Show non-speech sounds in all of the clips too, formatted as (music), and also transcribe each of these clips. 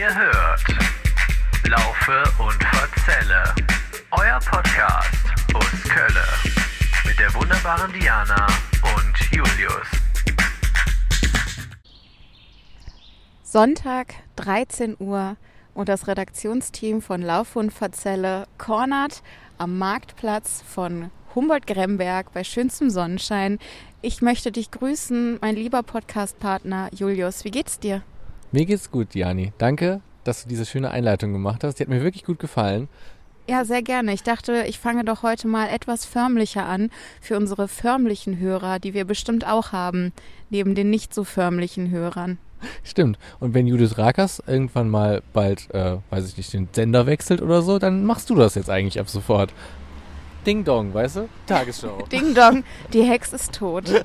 Ihr hört Laufe und Verzelle, euer Podcast aus Kölle mit der wunderbaren Diana und Julius. Sonntag, 13 Uhr und das Redaktionsteam von Lauf und Verzelle cornert am Marktplatz von Humboldt-Gremberg bei schönstem Sonnenschein. Ich möchte dich grüßen, mein lieber Podcastpartner Julius. Wie geht's dir? Mir geht's gut, Jani. Danke, dass du diese schöne Einleitung gemacht hast. Die hat mir wirklich gut gefallen. Ja, sehr gerne. Ich dachte, ich fange doch heute mal etwas förmlicher an für unsere förmlichen Hörer, die wir bestimmt auch haben, neben den nicht so förmlichen Hörern. Stimmt. Und wenn Judith Rakers irgendwann mal bald, äh, weiß ich nicht, den Sender wechselt oder so, dann machst du das jetzt eigentlich ab sofort. Ding Dong, weißt du? Tagesschau. (laughs) Ding Dong, die Hex ist tot. (laughs)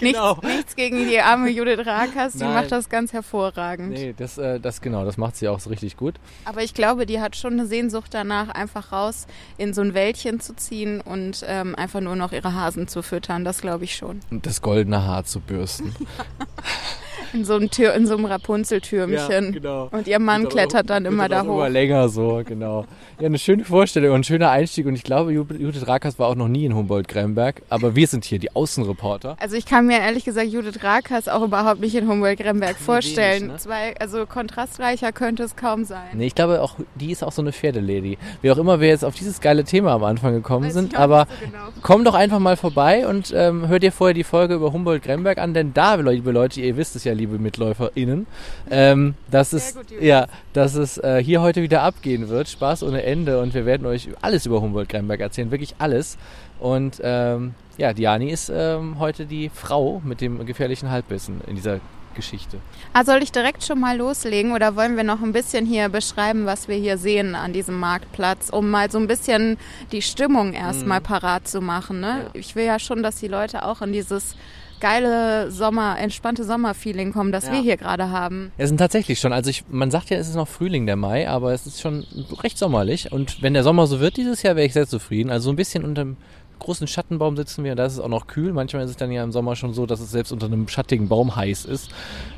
Genau. nichts, nichts gegen die arme Judith Rakers, die Nein. macht das ganz hervorragend. Nee, das, äh, das genau, das macht sie auch so richtig gut. Aber ich glaube, die hat schon eine Sehnsucht danach, einfach raus in so ein Wäldchen zu ziehen und ähm, einfach nur noch ihre Hasen zu füttern. Das glaube ich schon. Und das goldene Haar zu bürsten. (laughs) In so einem, Tür, in so einem Rapunzeltürmchen. genau. Und ihr Mann klettert dann immer da Immer hoch. länger so, genau. Ja, eine schöne Vorstellung und ein schöner Einstieg. Und ich glaube, Ju- Judith Rakers war auch noch nie in Humboldt-Gremberg. Aber wir sind hier die Außenreporter. Also ich kann mir ehrlich gesagt Judith Rakers auch überhaupt nicht in Humboldt-Gremberg vorstellen. wenig, ne? Zwei, also kontrastreicher könnte es kaum sein. Nee, ich glaube auch, die ist auch so eine Pferdelady. Wie auch immer wir jetzt auf dieses geile Thema am Anfang gekommen Weiß sind. Aber so genau. komm doch einfach mal vorbei und ähm, hör dir vorher die Folge über Humboldt-Gremberg an, denn da, liebe Leute, ihr wisst es ja, liebe MitläuferInnen, ähm, dass es, gut, ja, dass es äh, hier heute wieder abgehen wird. Spaß ohne Ende und wir werden euch alles über Humboldt-Gremberg erzählen, wirklich alles. Und ähm, ja, Diani ist ähm, heute die Frau mit dem gefährlichen Halbwissen in dieser Geschichte. Ah, soll ich direkt schon mal loslegen oder wollen wir noch ein bisschen hier beschreiben, was wir hier sehen an diesem Marktplatz, um mal so ein bisschen die Stimmung erstmal parat zu machen. Ne? Ja. Ich will ja schon, dass die Leute auch in dieses geile Sommer, entspannte Sommerfeeling kommen, das Ja. wir hier gerade haben. Es sind tatsächlich schon, also ich, man sagt ja, es ist noch Frühling der Mai, aber es ist schon recht sommerlich. Und wenn der Sommer so wird dieses Jahr, wäre ich sehr zufrieden. Also so ein bisschen unter einem großen Schattenbaum sitzen wir, da ist es auch noch kühl. Manchmal ist es dann ja im Sommer schon so, dass es selbst unter einem schattigen Baum heiß ist.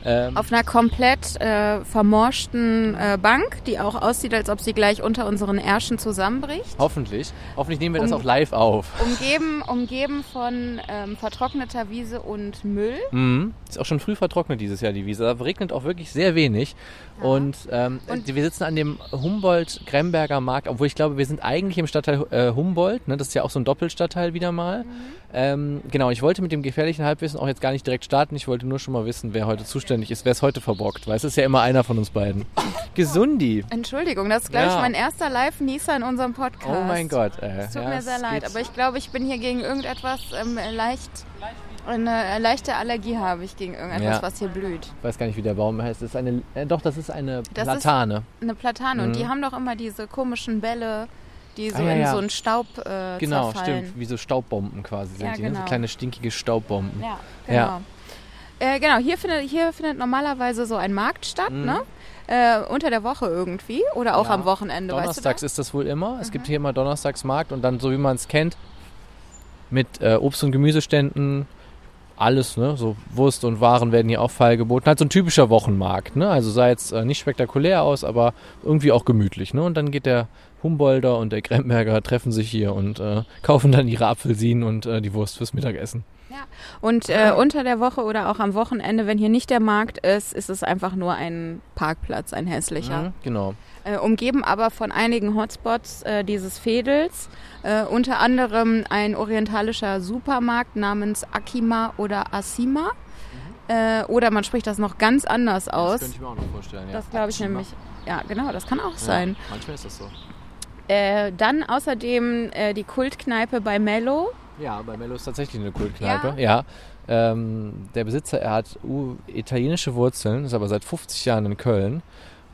Ähm, Auf einer komplett äh, vermorschten äh, Bank, die auch aussieht, als ob sie gleich unter unseren Ärschen zusammenbricht. hoffentlich. Hoffentlich nehmen wir das Um- auch live auf. Umgeben, umgeben von ähm, vertrockneter Wiese und Müll. Mhm. Ist auch schon früh vertrocknet dieses Jahr die Wiese. Da regnet auch wirklich sehr wenig. Und, ähm, Und- wir sitzen an dem Humboldt-Gremberger Markt, obwohl ich glaube, wir sind eigentlich im Stadtteil äh, Humboldt. Ne? Das ist ja auch so ein Doppelstadtteil wieder mal. Ähm, genau, ich wollte mit dem gefährlichen Halbwissen auch jetzt gar nicht direkt starten. Ich wollte nur schon mal wissen, wer heute zuständig ist, wer es heute verbockt. Weil es ist ja immer einer von uns beiden. (laughs) Gesundi. Entschuldigung, das ist, glaube ich, Ja. mein erster Live-Nieser in unserem Podcast. Oh mein Gott. Äh, Es tut ja, mir sehr leid, aber ich glaube, ich bin hier gegen irgendetwas ähm, leicht. Eine leichte Allergie habe ich gegen irgendetwas, Ja. was hier blüht. Ich weiß gar nicht, wie der Baum heißt. Das ist eine, äh, doch, das ist eine Das ist- Platane. Eine Platane. Mhm. Und die haben doch immer diese komischen Bälle, die so Ah, ja, in ja. so einen Staub äh, Genau, zerfallen. stimmt. Wie so Staubbomben quasi sind Ja, die. Ne? So genau. kleine stinkige Staubbomben. Ja, genau. Äh, genau, hier findet, hier findet normalerweise so ein Markt statt, Mhm. ne? Äh, unter der Woche irgendwie oder auch am Wochenende, weißt du Donnerstags ist das wohl immer. Es gibt hier immer Donnerstagsmarkt und dann, so wie man es kennt, mit äh, Obst- und Gemüseständen, alles, ne? So Wurst und Waren werden hier auch feilgeboten. Halt so ein typischer Wochenmarkt, ne? Also sah jetzt äh, nicht spektakulär aus, aber irgendwie auch gemütlich, ne? Und dann geht der Humboldter und der Gremberger treffen sich hier und äh, kaufen dann ihre Apfelsinen und äh, die Wurst fürs Mittagessen. Und äh, unter der Woche oder auch am Wochenende, wenn hier nicht der Markt ist, ist es einfach nur ein Parkplatz, ein hässlicher. Mhm, genau. Äh, umgeben aber von einigen Hotspots äh, dieses Fädels. Äh, unter anderem ein orientalischer Supermarkt namens Akima oder Asima. Äh, oder man spricht das noch ganz anders aus. Das könnte ich mir auch noch vorstellen, ja. Das glaube ich Akima. nämlich. Ja, genau, das kann auch Ja, sein. manchmal ist das so. Äh, dann außerdem äh, die Kultkneipe bei Mello. Ja, bei Mello ist tatsächlich eine Kultkneipe. Ja. Ähm, der Besitzer, er hat uh, italienische Wurzeln, ist aber seit 50 Jahren in Köln.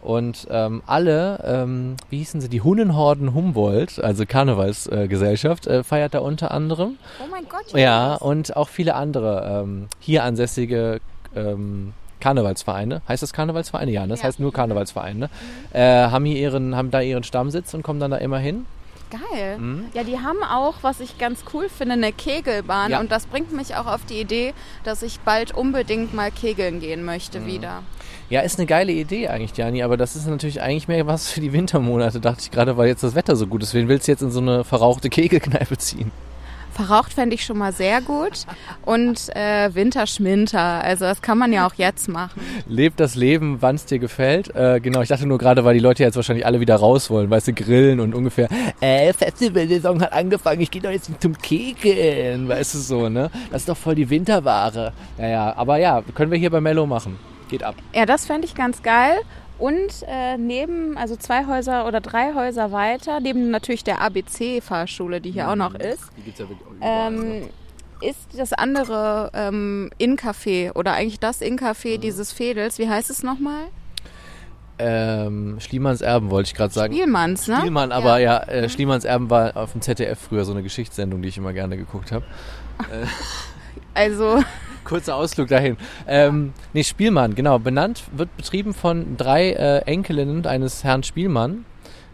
Und ähm, alle, ähm, wie hießen sie, die Hunnenhorden Humboldt, also Karnevalsgesellschaft, äh, äh, feiert da unter anderem. Oh mein Gott. Ja, und auch viele andere ähm, hier ansässige ähm, Karnevalsvereine. Heißt das Karnevalsvereine? Ja, ne? das Ja. heißt nur Karnevalsvereine. Äh, haben hier ihren, haben da ihren Stammsitz und kommen dann da immer hin. Geil. Mhm. Ja, die haben auch, was ich ganz cool finde, eine Kegelbahn. Ja. Und das bringt mich auch auf die Idee, dass ich bald unbedingt mal kegeln gehen möchte Mhm. wieder. Ja, ist eine geile Idee eigentlich, Jani, aber das ist natürlich eigentlich mehr was für die Wintermonate, dachte ich gerade, weil jetzt das Wetter so gut ist. Wen willst du jetzt in so eine verrauchte Kegelkneipe ziehen? Verraucht fände ich schon mal sehr gut. Und äh, Winterschminter. Also das kann man ja auch jetzt machen. Leb das Leben, wann es dir gefällt. Äh, genau, ich dachte nur gerade, weil die Leute jetzt wahrscheinlich alle wieder raus wollen, weißt du, grillen und ungefähr, äh, Festivalsaison hat angefangen, ich gehe doch jetzt zum Kegeln, weißt du so, ne? Das ist doch voll die Winterware. Ja, ja, aber ja, können wir hier bei Mello machen. Geht ab. Ja, das fände ich ganz geil. Und äh, neben, also zwei Häuser oder drei Häuser weiter, neben natürlich der ABC-Fahrschule, die hier auch noch ist, Die gibt's ja wirklich überall, ne? ähm, ist das andere ähm, Inn-Café oder eigentlich das Inn-Café dieses Fädels. Wie heißt es nochmal? Ähm, Schliemanns Erben wollte ich gerade sagen. Spielmanns, ne? Spielmann, aber ja, äh, Schliemanns Erben war auf dem ZDF früher so eine Geschichtssendung, die ich immer gerne geguckt habe. (laughs) Also, (laughs) Kurzer Ausflug dahin. Ähm, nee, Spielmann, genau. Benannt wird betrieben von drei äh, Enkelinnen eines Herrn Spielmann.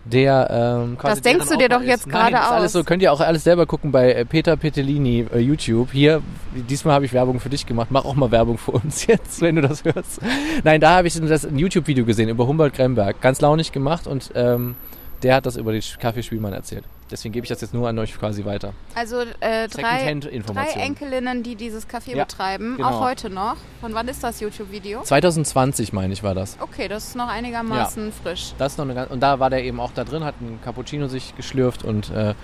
Der, ähm, Das denkst du dir doch jetzt gerade ist alles aus. so. Könnt ihr auch alles selber gucken bei äh, Peter Petellini äh, YouTube. Hier, diesmal habe ich Werbung für dich gemacht. Mach auch mal Werbung für uns (laughs) jetzt, wenn du das hörst. Nein, da habe ich das ein YouTube-Video gesehen über Humboldt Gremberg. Ganz launig gemacht und ähm, der hat das über den Kaffee Spielmann erzählt. Deswegen gebe ich das jetzt nur an euch quasi weiter. also äh, drei, drei. Enkelinnen, die dieses Café Ja, betreiben, genau. auch heute noch. Von wann ist das YouTube-Video? 2020, meine ich, war das. Okay, das ist noch einigermaßen frisch. Das noch eine und da war der eben auch da drin, hat einen Cappuccino sich geschlürft und äh, ja,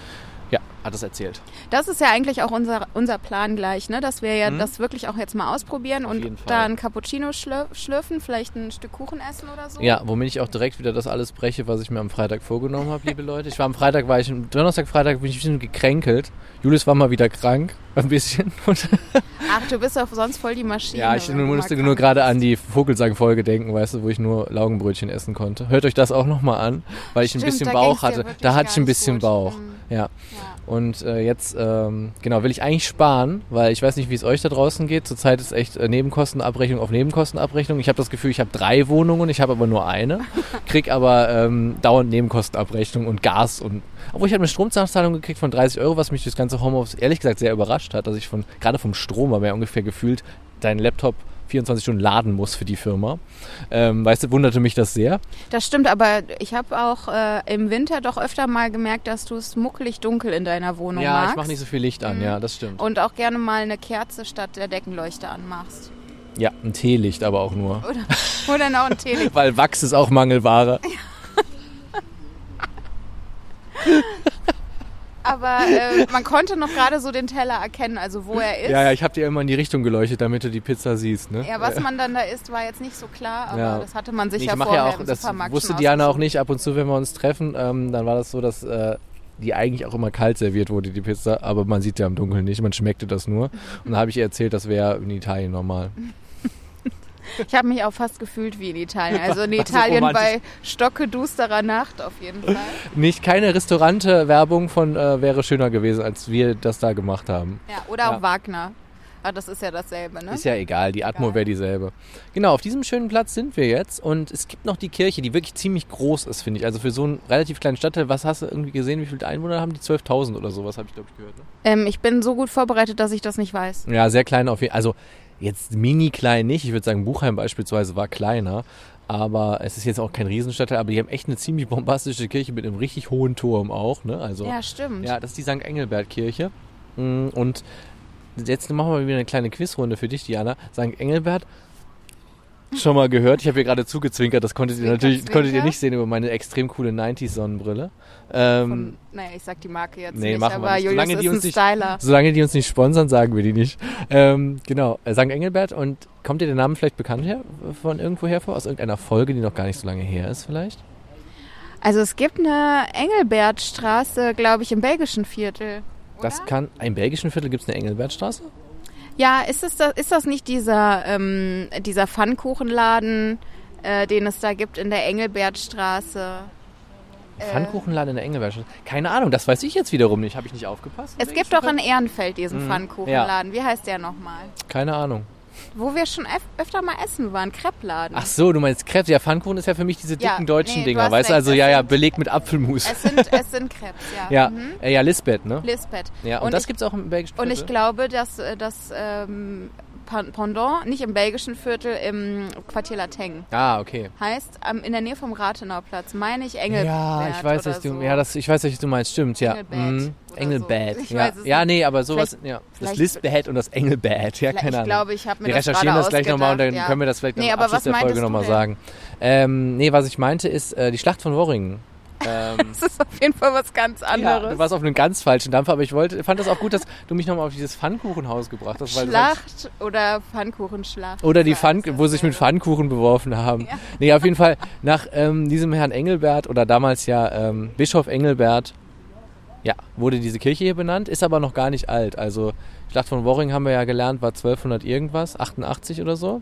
hat das erzählt. Das ist ja eigentlich auch unser, unser Plan gleich, ne? dass wir ja Mhm. das wirklich auch jetzt mal ausprobieren Auf und da ein Cappuccino schlür schlürfen, vielleicht ein Stück Kuchen essen oder so. Ja, womit ich auch direkt wieder das alles breche, was ich mir am Freitag vorgenommen habe, liebe Leute. Ich war am Freitag, war ich, Donnerstag, Freitag bin ich ein bisschen gekränkelt. Julius war mal wieder krank, ein bisschen. (laughs) Ach, du bist auch sonst voll die Maschine. ja, ich musste nur gerade an die Vogelsang-Folge denken, weißt du, wo ich nur Laugenbrötchen essen konnte. Hört euch das auch nochmal an, weil ich ein Stimmt, bisschen da Bauch hatte. Da hatte ich ein bisschen gut. Bauch. Mhm. Ja. Ja. Und äh, jetzt, ähm, genau, will ich eigentlich sparen, weil ich weiß nicht, wie es euch da draußen geht. Zurzeit ist echt äh, Nebenkostenabrechnung auf Nebenkostenabrechnung. Ich habe das Gefühl, ich habe drei Wohnungen, ich habe aber nur eine. (laughs) Krieg aber ähm, dauernd Nebenkostenabrechnung und Gas und. Obwohl ich habe eine Stromzahlung gekriegt von 30 Euro, was mich das ganze Homeoffice ehrlich gesagt sehr überrascht hat, dass ich von gerade vom Strom, aber ja ungefähr gefühlt deinen Laptop 24 Stunden laden muss für die Firma. Ähm, weißt du, wunderte mich das sehr. Das stimmt, aber ich habe auch äh, im Winter doch öfter mal gemerkt, dass du es muckelig dunkel in deiner Wohnung ja, magst. ich mache nicht so viel Licht an, Mhm. ja, das stimmt. Und auch gerne mal eine Kerze statt der Deckenleuchte anmachst. Ja, ein Teelicht aber auch nur. Oder, oder noch ein Tele. (laughs) Weil Wachs ist auch Mangelware. (laughs) (laughs) Aber äh, man konnte noch gerade so den Teller erkennen, also wo er ist. Ja, ja, ich habe dir immer in die Richtung geleuchtet, damit du die Pizza siehst. Ne? Ja, was man dann da isst, war jetzt nicht so klar, aber Ja. das hatte man sich Nee, ja vorher ja auch, im das Supermarkt wusste Diana auch nicht, ab und zu, wenn wir uns treffen, ähm, dann war das so, dass äh, die eigentlich auch immer kalt serviert wurde, die Pizza, aber man sieht ja im Dunkeln nicht, man schmeckte das nur. Und da habe ich ihr erzählt, das wäre in Italien normal. Ich habe mich auch fast gefühlt wie in Italien. Also in so Italien romantisch. bei stockedusterer Nacht auf jeden Fall. Nicht keine Restaurante-Werbung von äh, wäre schöner gewesen, als wir das da gemacht haben. Ja, oder Ja. auch Wagner. Aber das ist ja dasselbe, ne? Ist ja egal, die Atmo wäre dieselbe. Genau, auf diesem schönen Platz sind wir jetzt und es gibt noch die Kirche, die wirklich ziemlich groß ist, finde ich. Also für so einen relativ kleinen Stadtteil, was hast du irgendwie gesehen, wie viele Einwohner haben die? 12.000 oder sowas, habe ich glaube ich gehört. Ne? ähm, ich bin so gut vorbereitet, dass ich das nicht weiß. Ja, sehr klein auf jeden Also jetzt mini klein nicht. Ich würde sagen, Buchheim beispielsweise war kleiner. Aber es ist jetzt auch kein Riesenstadtteil, aber die haben echt eine ziemlich bombastische Kirche mit einem richtig hohen Turm auch. Ne? Also, Ja, stimmt. ja, das ist die St. Engelbert-Kirche. Mm, Und jetzt machen wir wieder eine kleine Quizrunde für dich, Diana. St. Engelbert, schon mal gehört. Ich habe hier gerade zugezwinkert, das konntet ihr Zwinker, natürlich konntet ihr nicht sehen über meine extrem coole 90s-Sonnenbrille. Ähm, Von, naja, ich sag die Marke jetzt Nee, nicht, machen wir aber nicht. Julius Solange die ist uns ein nicht-. Solange die uns nicht sponsern, sagen wir die nicht. Ähm, genau, äh, St. Engelbert. Und kommt dir der Name vielleicht bekannt her, von irgendwo her vor? Aus irgendeiner Folge, die noch gar nicht so lange her ist vielleicht? Also es gibt eine Engelbertstraße, glaube ich, im belgischen Viertel. Oder? Das kann, im belgischen Viertel gibt es eine Engelbertstraße? Ja, ist, es das, ist das nicht dieser, ähm, dieser Pfannkuchenladen, äh, den es da gibt in der Engelbertstraße? Äh, Pfannkuchenladen in der Engelbertstraße? Keine Ahnung, das weiß ich jetzt wiederum nicht. Habe ich nicht aufgepasst? Es gibt doch in Ehrenfeld diesen Mhm. Pfannkuchenladen. Wie heißt der nochmal? Keine Ahnung. Wo wir schon öf öfter mal essen waren, Kreppladen. Ach so, du meinst Krebs. Ja, Pfannkuchen ist ja für mich diese Ja, dicken deutschen nee, Dinger, weißt du? Also es ja, ja, belegt mit Apfelmus. Es sind, es sind Krebs, ja. (laughs) Ja, Mhm. äh, ja, Lisbeth, ne? Lisbeth. Ja, und, Und das ich- gibt's auch im belgischen Und ich glaube, dass äh, das ähm, Pendant nicht im belgischen Viertel, im Quartier Lateng Ah, okay. heißt, ähm, in der Nähe vom Rathenauplatz, meine ich Engelbert. Ja, ich weiß, was du, so. ja, das, ich weiß, was du meinst, stimmt, ja. Engelbad Mhm. Engelbad, so. Ich ja. Ja, nee, aber sowas, ja. Das Lisbeth und das Engelbad, ja, keine ich Ahnung. glaube, ich habe mir Wir das recherchieren das gleich nochmal und dann ja. können wir das vielleicht Nee, am Abschluss der Folge nochmal sagen. Ähm, nee, was ich meinte ist äh, die Schlacht von Worringen. Ähm, (laughs) Das ist auf jeden Fall was ganz ja, anderes. du warst auf einem ganz falschen Dampfer, aber ich wollte, fand das auch gut, dass du mich nochmal auf dieses Pfannkuchenhaus gebracht hast. Schlacht oder Pfannkuchenschlacht. Oder die Pfann, wo sie sich mit. Pfannkuchen beworfen haben. Ja. Nee, auf jeden Fall nach ähm, diesem Herrn Engelbert oder damals ja ähm, Bischof Engelbert, ja, wurde diese Kirche hier benannt, ist aber noch gar nicht alt. Also Schlacht von Worring haben wir ja gelernt, war 1200 irgendwas, 88 oder so.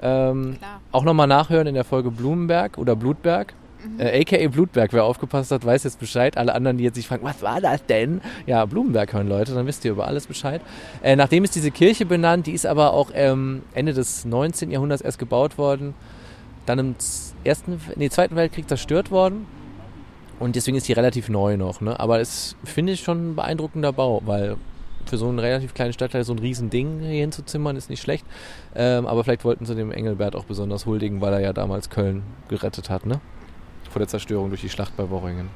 Ähm, Klar. auch nochmal nachhören in der Folge Blumenberg oder Blutberg. Äh, AKA Blutberg, wer aufgepasst hat, weiß jetzt Bescheid. Alle anderen, die jetzt sich fragen, was war das denn? Ja, Blumenberg hören Leute, dann wisst ihr über alles Bescheid. Äh, nachdem ist diese Kirche benannt, die ist aber auch ähm, Ende des 19. Jahrhunderts erst gebaut worden. Dann im ersten, nee, Zweiten Weltkrieg zerstört worden. Und deswegen ist die relativ neu noch. Ne? Aber es finde ich schon ein beeindruckender Bau, weil für so einen relativ kleinen Stadtteil so ein Riesending hier hinzuzimmern ist nicht schlecht. Ähm, aber vielleicht wollten sie dem Engelbert auch besonders huldigen, weil er ja damals Köln gerettet hat, ne? Vor der Zerstörung durch die Schlacht bei Worringen.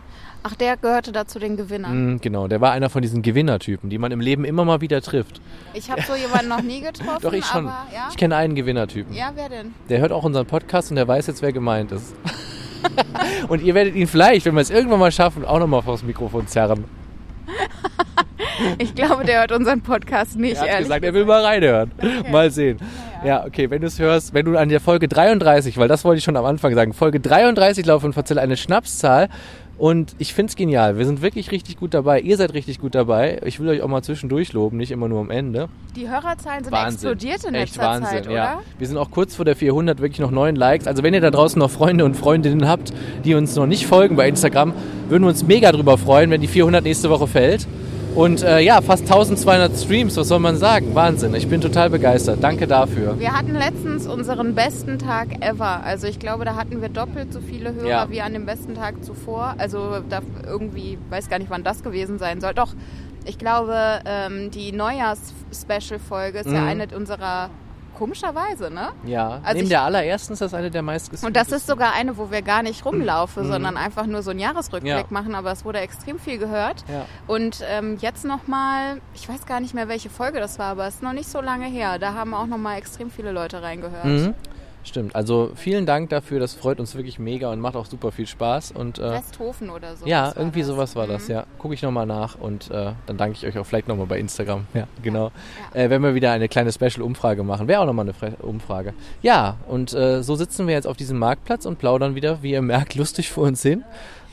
Ach, der gehörte da zu den Gewinnern. Mm, genau, der war einer von diesen Gewinnertypen, die man im Leben immer mal wieder trifft. Ich habe so jemanden noch nie (laughs) getroffen, Doch, ich schon. aber ja. Ich kenne einen Gewinnertypen. Ja, wer denn? Der hört auch unseren Podcast und der weiß jetzt, wer gemeint ist. (laughs) und ihr werdet ihn vielleicht, wenn wir es irgendwann mal schaffen, auch nochmal vors Mikrofon zerren. (laughs) Ich glaube, der hört unseren Podcast nicht, Er hat ehrlich gesagt, er will mal reinhören. Mal sehen. Ja, okay, wenn du es hörst, wenn du an der Folge 33, weil das wollte ich schon am Anfang sagen, Folge 33 Lauf und Verzelle eine Schnapszahl. Und ich finde es genial. Wir sind wirklich richtig gut dabei. Ihr seid richtig gut dabei. Ich will euch auch mal zwischendurch loben, nicht immer nur am Ende. Die Hörerzahlen sind Wahnsinn. explodiert in Echt letzter Wahnsinn, Zeit, oder? ja. Wir sind auch kurz vor der 400, wirklich noch neun Likes. Also wenn ihr da draußen noch Freunde und Freundinnen habt, die uns noch nicht folgen bei Instagram, würden wir uns mega drüber freuen, wenn die 400 nächste Woche fällt. Und äh, ja, fast 1200 Streams, was soll man sagen? Wahnsinn, ich bin total begeistert. Danke dafür. Wir hatten letztens unseren besten Tag ever. Also ich glaube, da hatten wir doppelt so viele Hörer Ja. wie an dem besten Tag zuvor. Also da irgendwie, weiß gar nicht, wann das gewesen sein soll. Doch, ich glaube, ähm, die Neujahrs-Special-Folge ist ja Mhm. eine unserer komischerweise, ne? Ja, Also neben ich- der allerersten ist das eine der meistgestreamtesten. Und das ist sogar eine, wo wir gar nicht rumlaufen, Mhm. sondern einfach nur so einen Jahresrückblick Ja. machen. Aber es wurde extrem viel gehört. Ja. Und ähm, jetzt nochmal, ich weiß gar nicht mehr, welche Folge das war, aber es ist noch nicht so lange her. Da haben auch nochmal extrem viele Leute reingehört. Mhm. Stimmt, also vielen Dank dafür, das freut uns wirklich mega und macht auch super viel Spaß. Und äh, Westhofen oder so. ja, das irgendwie das. sowas war das, Mhm. ja. Gucke ich nochmal nach und äh, dann danke ich euch auch vielleicht nochmal bei Instagram. Ja, genau. Äh, wenn wir wieder eine kleine Special-Umfrage machen. Wäre auch nochmal eine Fre Umfrage. Ja, und äh, so sitzen wir jetzt auf diesem Marktplatz und plaudern wieder, wie ihr merkt, lustig vor uns hin.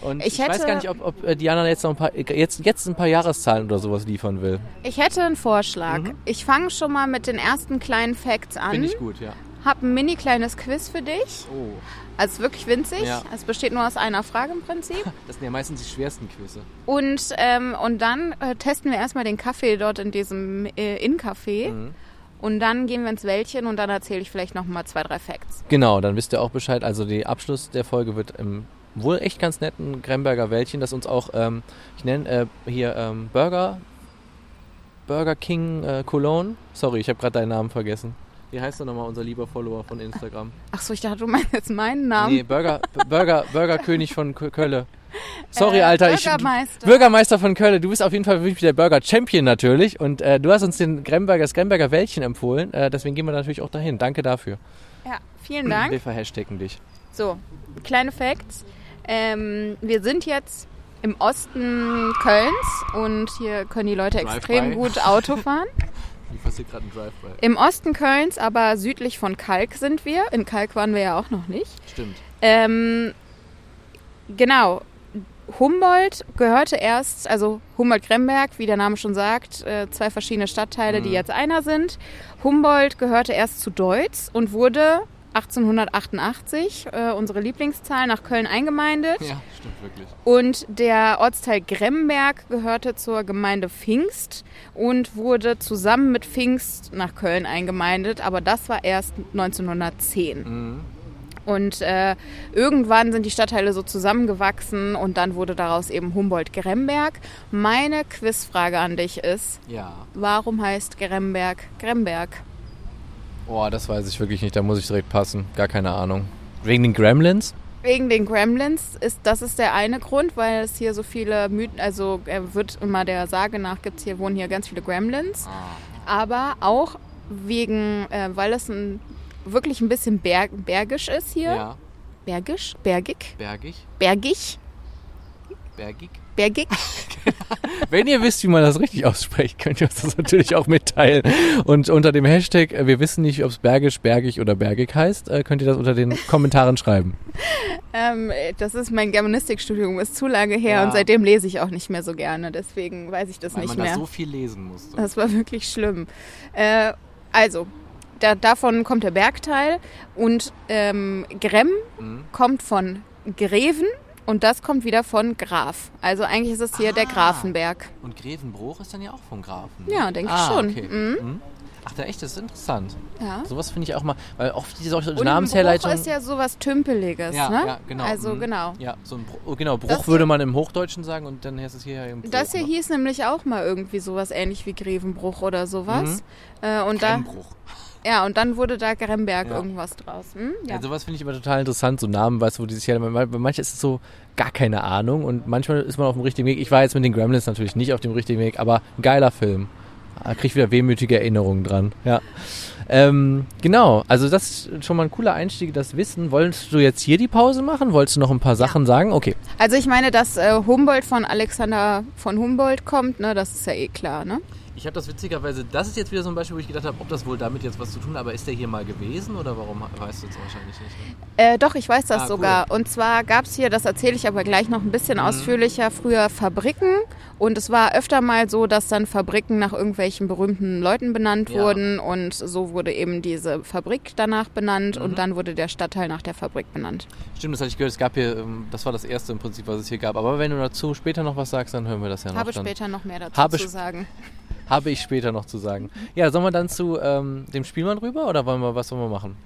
Und ich, Ich weiß gar nicht, ob, ob äh, Diana jetzt noch ein paar, jetzt, jetzt ein paar Jahreszahlen oder sowas liefern will. Ich hätte einen Vorschlag. Mhm. Ich fange schon mal mit den ersten kleinen Facts an. Finde ich gut, ja. Hab ein mini kleines Quiz für dich. Oh, Also wirklich winzig. Ja. Es besteht nur aus einer Frage im Prinzip. (laughs) das sind ja meistens die schwersten Quizze. Und, ähm, und dann äh, testen wir erstmal den Kaffee dort in diesem äh, Inn-Café. Mhm. Und dann gehen wir ins Wäldchen und dann erzähle ich vielleicht noch mal zwei, drei Facts. Genau, dann wisst ihr auch Bescheid. Also der Abschluss der Folge wird im wohl echt ganz netten Gremberger Wäldchen, das uns auch, ähm, ich nenne äh, hier ähm, Burger, Burger King äh, Cologne. Sorry, ich habe gerade deinen Namen vergessen. Wie heißt er nochmal, unser lieber Follower von Instagram? Ach so, ich dachte, du meinst jetzt meinen Namen. Nee, Burger, Burger, Burger König von Kö- Kölle. Sorry, Äh, Alter. Ich, Bürgermeister. Bürgermeister von Köln. Du bist auf jeden Fall wirklich der Burger Champion natürlich. Und äh, du hast uns den Gremberger, das Gremberger Wäldchen empfohlen. Äh, deswegen gehen wir natürlich auch dahin. Danke dafür. Ja, vielen Dank. Wir verhashtaggen dich. So, kleine Facts. Ähm, wir sind jetzt im Osten Kölns und hier können die Leute extrem gut Auto fahren. (laughs) Im Osten Kölns, aber südlich von Kalk sind wir. In Kalk waren wir ja auch noch nicht. Stimmt. Ähm, genau. Humboldt gehörte erst, also Humboldt-Gremberg, wie der Name schon sagt, äh, zwei verschiedene Stadtteile, die Mhm. jetzt einer sind. Humboldt gehörte erst zu Deutz und wurde 1888, äh, unsere Lieblingszahl, nach Köln eingemeindet. Ja, stimmt wirklich. Und der Ortsteil Gremberg gehörte zur Gemeinde Pfingst und wurde zusammen mit Pfingst nach Köln eingemeindet, aber das war erst 1910. Mhm. Und äh, irgendwann sind die Stadtteile so zusammengewachsen und dann wurde daraus eben Humboldt-Gremberg. Meine Quizfrage an dich ist, Ja. warum heißt Gremberg Gremberg? Boah, das weiß ich wirklich nicht. Da muss ich direkt passen. Gar keine Ahnung. Wegen den Gremlins? Wegen den Gremlins ist das ist der eine Grund, weil es hier so viele Mythen, also er wird immer der Sage nach gibt's hier wohnen hier ganz viele Gremlins, aber auch wegen, äh, weil es ein, wirklich ein bisschen berg, bergisch ist hier. Ja. Bergisch, bergig, Bergig? bergig, Bergig? Bergig. (laughs) Wenn ihr wisst, wie man das richtig ausspricht, könnt ihr uns das natürlich auch mitteilen. Und unter dem Hashtag, äh, wir wissen nicht, ob es bergisch, bergig oder bergig heißt, äh, könnt ihr das unter den (laughs) Kommentaren schreiben. Ähm, das ist mein Germanistikstudium, ist zu lange her Ja. und seitdem lese ich auch nicht mehr so gerne, deswegen weiß ich das Weil nicht man mehr. da so viel lesen musste. Das war wirklich schlimm. Äh, also, da, davon kommt der Bergteil und ähm, Gremm Mhm. kommt von Greven und das kommt wieder von Graf. Also eigentlich ist es hier der Ah. Grafenberg. Und Grevenbruch ist dann ja auch vom Grafen. ne? Ja, denke ich ah, schon. Okay. Mhm. Mhm. Ach, da echt, das ist interessant. Ja. Sowas finde ich auch mal, weil oft diese solche. Bruch ist ja sowas Tümpeliges, ja, ne? ja, genau. Also mhm. genau. Ja, so ein Bruch, oh, genau, Bruch Das würde man im Hochdeutschen sagen und dann heißt es hier ja im Bruch. Das hier ne? hieß nämlich auch mal irgendwie sowas ähnlich wie Grevenbruch oder sowas. Mhm. Äh, und da, Grembruch. Ja, und dann wurde da Gremberg Ja. irgendwas draus. Hm? Ja. Ja. sowas finde ich immer total interessant, so Namen, weißt du, wo die sich ja, bei manchen ist es so gar keine Ahnung und manchmal ist man auf dem richtigen Weg. Ich war jetzt mit den Gremlins natürlich nicht auf dem richtigen Weg, aber ein geiler Film. Da krieg ich wieder wehmütige Erinnerungen dran. Ja. Ähm, genau, also das ist schon mal ein cooler Einstieg, das Wissen. Wolltest du jetzt hier die Pause machen? Wolltest du noch ein paar Sachen sagen? Okay. Also ich meine, dass äh, Humboldt von Alexander von Humboldt kommt, ne, das ist ja eh klar, ne? Ich habe das witzigerweise, das ist jetzt wieder so ein Beispiel, wo ich gedacht habe, ob das wohl damit jetzt was zu tun hat, aber ist der hier mal gewesen oder warum weißt du jetzt wahrscheinlich nicht? Äh, doch, ich weiß das Ah, cool. sogar. Und zwar gab es hier, das erzähle ich aber gleich noch ein bisschen Mhm. ausführlicher, früher Fabriken. Und es war öfter mal so, dass dann Fabriken nach irgendwelchen berühmten Leuten benannt Ja. wurden. Und so wurde eben diese Fabrik danach benannt Mhm. und dann wurde der Stadtteil nach der Fabrik benannt. Stimmt, das hatte ich gehört, es gab hier, ähm, das war das erste im Prinzip, was es hier gab. Aber wenn du dazu später noch was sagst, dann hören wir das ja noch. Habe später noch mehr dazu Habe zu sagen. Habe ich später noch zu sagen. Ja, sollen wir dann zu ähm, dem Spielmann rüber oder wollen wir, was wollen wir machen?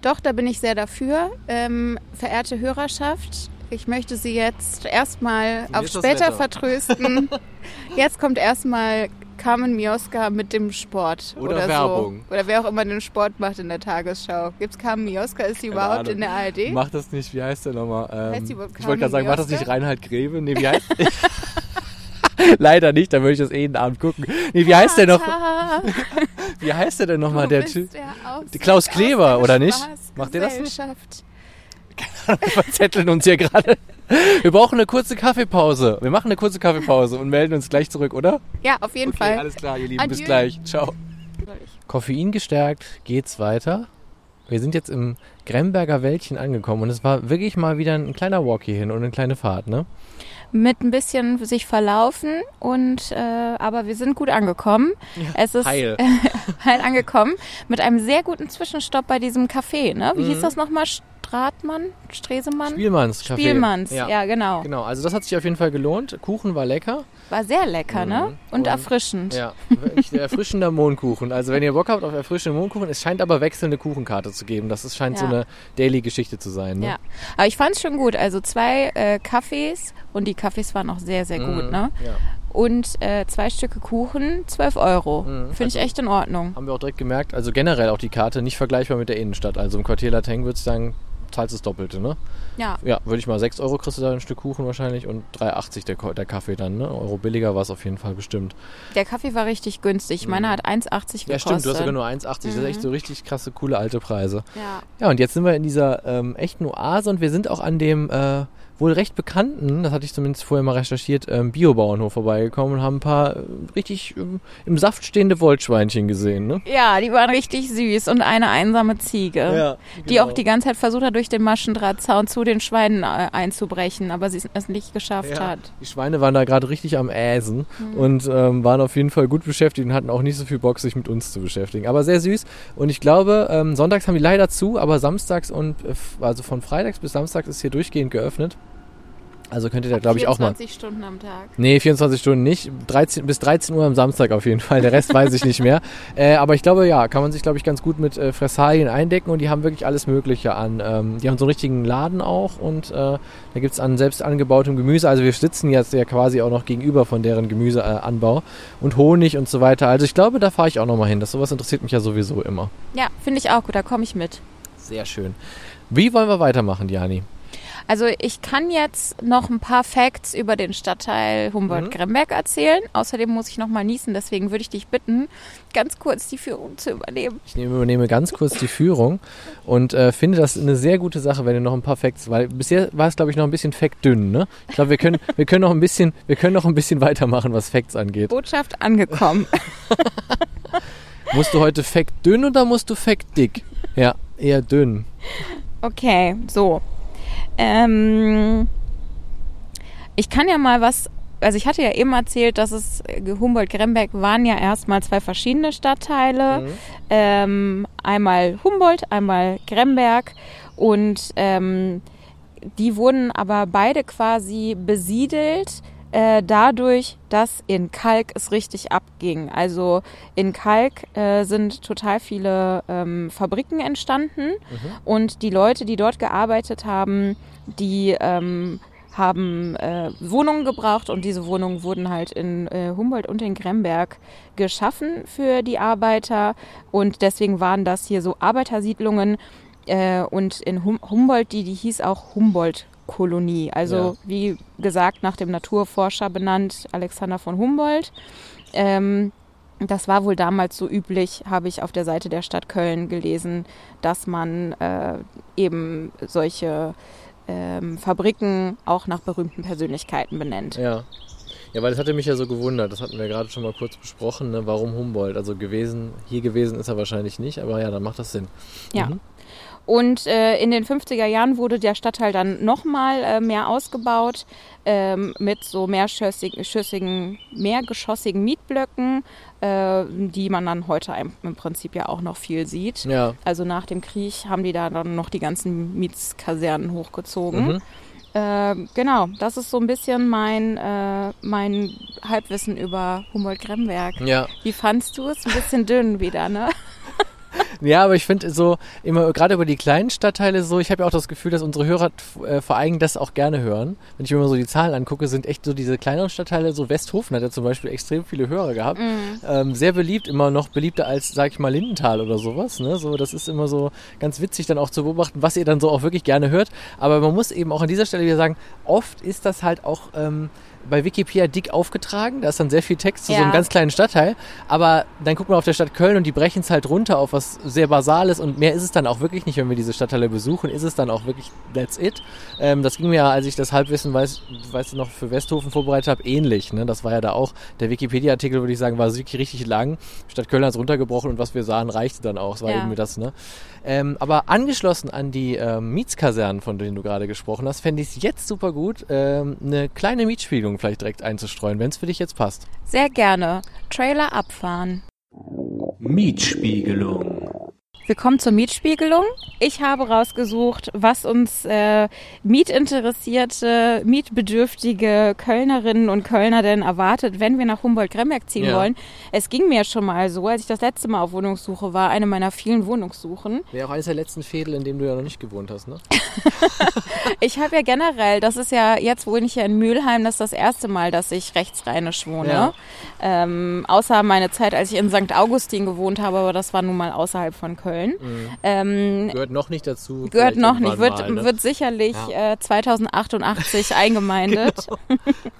Doch, da bin ich sehr dafür. Ähm, verehrte Hörerschaft, ich möchte Sie jetzt erstmal auf später vertrösten. (laughs) jetzt kommt erstmal Carmen Mioska mit dem Sport. Oder Werbung. So. Oder wer auch immer den Sport macht in der Tagesschau. Gibt es Carmen Mioska? Ist die überhaupt in der ARD? Mach das nicht, wie heißt der nochmal? Ähm, Heißt die überhaupt ich wollte gerade sagen, macht das nicht? Reinhard Greve? Nee, wie heißt (laughs) (laughs) (laughs) Leider nicht, da würde ich das jeden Abend gucken. Nee, wie heißt der noch? (laughs) Wie heißt der denn nochmal, der Typ? Klaus aus Kleber, der oder nicht? Macht der das nicht? Wir verzetteln uns hier gerade. Wir brauchen eine kurze Kaffeepause. Wir machen eine kurze Kaffeepause und melden uns gleich zurück, oder? Ja, auf jeden okay, Fall. alles klar, ihr Lieben. Bis Adieu. gleich. Ciao. Koffein gestärkt geht's weiter. Wir sind jetzt im Gremberger Wäldchen angekommen und es war wirklich mal wieder ein kleiner Walk hierhin und eine kleine Fahrt, ne? Mit ein bisschen sich verlaufen und äh, aber wir sind gut angekommen. es ist heil. (laughs) heil angekommen mit einem sehr guten Zwischenstopp bei diesem Café. Ne? Wie Mhm. hieß das nochmal? Stratmann, Stresemann, Spielmanns Café. Spielmanns. Ja. Ja. genau. Genau, also das hat sich auf jeden Fall gelohnt. Kuchen war lecker. War sehr lecker, ne? Mhm. Und, Und- erfrischend. Ja, wirklich der erfrischender Mohnkuchen. Also wenn ihr Bock habt auf erfrischenden Mohnkuchen, es scheint aber wechselnde Kuchenkarte zu geben. Das ist, scheint so Ja. eine Daily-Geschichte zu sein. Ne? Ja. Aber ich fand es schon gut. Also zwei äh, Kaffees und die Kaffees waren auch sehr, sehr gut, Mhm. ne? Ja. Und äh, zwei Stücke Kuchen, 12 Euro. Mhm. Finde ich Also- echt in Ordnung. Haben wir auch direkt gemerkt, also generell auch die Karte nicht vergleichbar mit der Innenstadt. Also im Quartier Lateng würde ich sagen, zahlst das Doppelte, ne? Ja. Ja, würde ich mal 6 Euro kriegst du da ein Stück Kuchen wahrscheinlich und 3,80 der, der Kaffee dann, ne? Euro billiger war es auf jeden Fall bestimmt. Der Kaffee war richtig günstig. Ich meine, er hat 1,80 gekostet. Ja, stimmt, du hast sogar nur 1,80. Das ist Mhm. echt so richtig krasse, coole alte Preise. Ja. Ja, und jetzt sind wir in dieser ähm, echten Oase und wir sind auch an dem äh, wohl recht bekannten, das hatte ich zumindest vorher mal recherchiert, ähm, Biobauernhof vorbeigekommen und haben ein paar äh, richtig ähm, im Saft stehende Wollschweinchen gesehen. Ne? Ja, die waren richtig süß und eine einsame Ziege, die genau. auch die ganze Zeit versucht hat, durch den Maschendrahtzaun zu den Schweinen äh, einzubrechen, aber sie es nicht geschafft Ja, hat. die Schweine waren da gerade richtig am Äsen und ähm, waren auf jeden Fall gut beschäftigt und hatten auch nicht so viel Bock, sich mit uns zu beschäftigen. Aber sehr süß. Und ich glaube, ähm, sonntags haben die leider zu, aber samstags und äh, also von freitags bis samstags ist hier durchgehend geöffnet. Also könnt ihr da, glaube ich, auch mal. 24 Stunden am Tag. Nee, 24 Stunden nicht. 13, bis 13 Uhr am Samstag auf jeden Fall. Der Rest weiß ich nicht mehr. (laughs) Äh, aber ich glaube, ja, kann man sich, glaube ich, ganz gut mit äh, Fressalien eindecken und die haben wirklich alles Mögliche an. Ähm, die haben so einen richtigen Laden auch und äh, da gibt's an selbst angebautem Gemüse. Also wir sitzen jetzt ja quasi auch noch gegenüber von deren Gemüseanbau und Honig und so weiter. Also ich glaube, da fahre ich auch nochmal hin. Das sowas interessiert mich ja sowieso immer. Ja, finde ich auch gut, da komme ich mit. Sehr schön. Wie wollen wir weitermachen, Diani? Also ich kann jetzt noch ein paar Facts über den Stadtteil Humboldt-Gremberg erzählen. Außerdem muss ich noch mal niesen, deswegen würde ich dich bitten, ganz kurz die Führung zu übernehmen. Ich nehme, übernehme ganz kurz die Führung und äh, finde das eine sehr gute Sache, wenn du noch ein paar Facts, weil bisher war es glaube ich noch ein bisschen fact-dünn, ne? Ich glaube, wir können, (laughs) wir können noch ein bisschen, wir können noch ein bisschen weitermachen, was Facts angeht. Botschaft angekommen. (laughs) Musst du heute fact-dünn oder musst du fact-dick? Ja, eher dünn. Okay, so. Ähm, ich kann ja mal was, also ich hatte ja eben erzählt, dass es äh, Humboldt-Gremberg waren ja erstmal zwei verschiedene Stadtteile. Mhm. Ähm, einmal Humboldt, einmal Gremberg und ähm, die wurden aber beide quasi besiedelt äh, dadurch, dass in Kalk es richtig abging. Also in Kalk äh, sind total viele ähm, Fabriken entstanden. Und die Leute, die dort gearbeitet haben, die ähm, haben äh, Wohnungen gebraucht. Und diese Wohnungen wurden halt in äh, Humboldt und in Gremberg geschaffen für die Arbeiter. Und deswegen waren das hier so Arbeitersiedlungen. Äh, und in hum Humboldt, die, die hieß auch Humboldt-Kolonie. Also Ja. wie gesagt, nach dem Naturforscher benannt, Alexander von Humboldt. Ähm, das war wohl damals so üblich, habe ich auf der Seite der Stadt Köln gelesen, dass man äh, eben solche ähm, Fabriken auch nach berühmten Persönlichkeiten benennt. Ja. Ja, weil das hatte mich ja so gewundert, das hatten wir gerade schon mal kurz besprochen, ne? warum Humboldt? Also gewesen, hier gewesen ist er wahrscheinlich nicht, aber ja, dann macht das Sinn. Ja. Mhm. Und äh, in den 50er Jahren wurde der Stadtteil dann nochmal äh, mehr ausgebaut ähm, mit so mehrschüssigen, schüssigen, mehrgeschossigen Mietblöcken, äh, die man dann heute im, im Prinzip ja auch noch viel sieht. Ja. Also nach dem Krieg haben die da dann noch die ganzen Mietskasernen hochgezogen. Mhm. Äh, genau, das ist so ein bisschen mein, äh, mein Halbwissen über Humboldt-Gremberg. Ja. Wie fandst du es? Ein bisschen dünn wieder, ne? Ja, aber ich finde so immer gerade über die kleinen Stadtteile so, ich habe ja auch das Gefühl, dass unsere Hörer äh, vor allem das auch gerne hören. Wenn ich mir mal so die Zahlen angucke, sind echt so diese kleineren Stadtteile, so Westhofen hat ja zum Beispiel extrem viele Hörer gehabt. Ähm, sehr beliebt, immer noch beliebter als, sag ich mal, Lindenthal oder sowas. Ne? So, das ist immer so ganz witzig dann auch zu beobachten, was ihr dann so auch wirklich gerne hört. Aber man muss eben auch an dieser Stelle wieder sagen, oft ist das halt auch ähm, bei Wikipedia dick aufgetragen. Da ist dann sehr viel Text zu so Ja. einem ganz kleinen Stadtteil. Aber dann guckt man auf der Stadt Köln und die brechen es halt runter auf was sehr Basales und mehr ist es dann auch wirklich nicht, wenn wir diese Stadtteile besuchen, ist es dann auch wirklich that's it. Ähm, das ging mir ja, als ich das Halbwissen, weiß, weißt du noch, für Westhofen vorbereitet habe, ähnlich. Ne? Das war ja da auch, der Wikipedia-Artikel, würde ich sagen, war wirklich richtig lang. Stadt Köln hat es runtergebrochen und was wir sahen, reichte dann auch. Es war Ja. eben das, ne? Ähm, aber angeschlossen an die ähm, Mietskasernen, von denen du gerade gesprochen hast, fände ich es jetzt super gut, ähm, eine kleine Mietspiegelung vielleicht direkt einzustreuen, wenn es für dich jetzt passt. Sehr gerne. Trailer abfahren. Mietspiegelung. Willkommen zur Mietspiegelung. Ich habe rausgesucht, was uns äh, mietinteressierte, mietbedürftige Kölnerinnen und Kölner denn erwartet, wenn wir nach Humboldt-Gremberg ziehen Ja. wollen. Es ging mir schon mal so, als ich das letzte Mal auf Wohnungssuche war, eine meiner vielen Wohnungssuchen. Wäre auch eines der letzten Fädel, in dem du ja noch nicht gewohnt hast, ne? (laughs) Ich habe ja generell, das ist ja, jetzt wohne ich ja in Mülheim, das ist das erste Mal, dass ich rechtsrheinisch wohne. Ja. Ähm, außer meine Zeit, als ich in St. Augustin gewohnt habe, aber das war nun mal außerhalb von Köln. Ähm, Gehört noch nicht dazu. Gehört noch nicht, wird, mal, ne? wird sicherlich Ja. äh, 2088 (laughs) eingemeindet.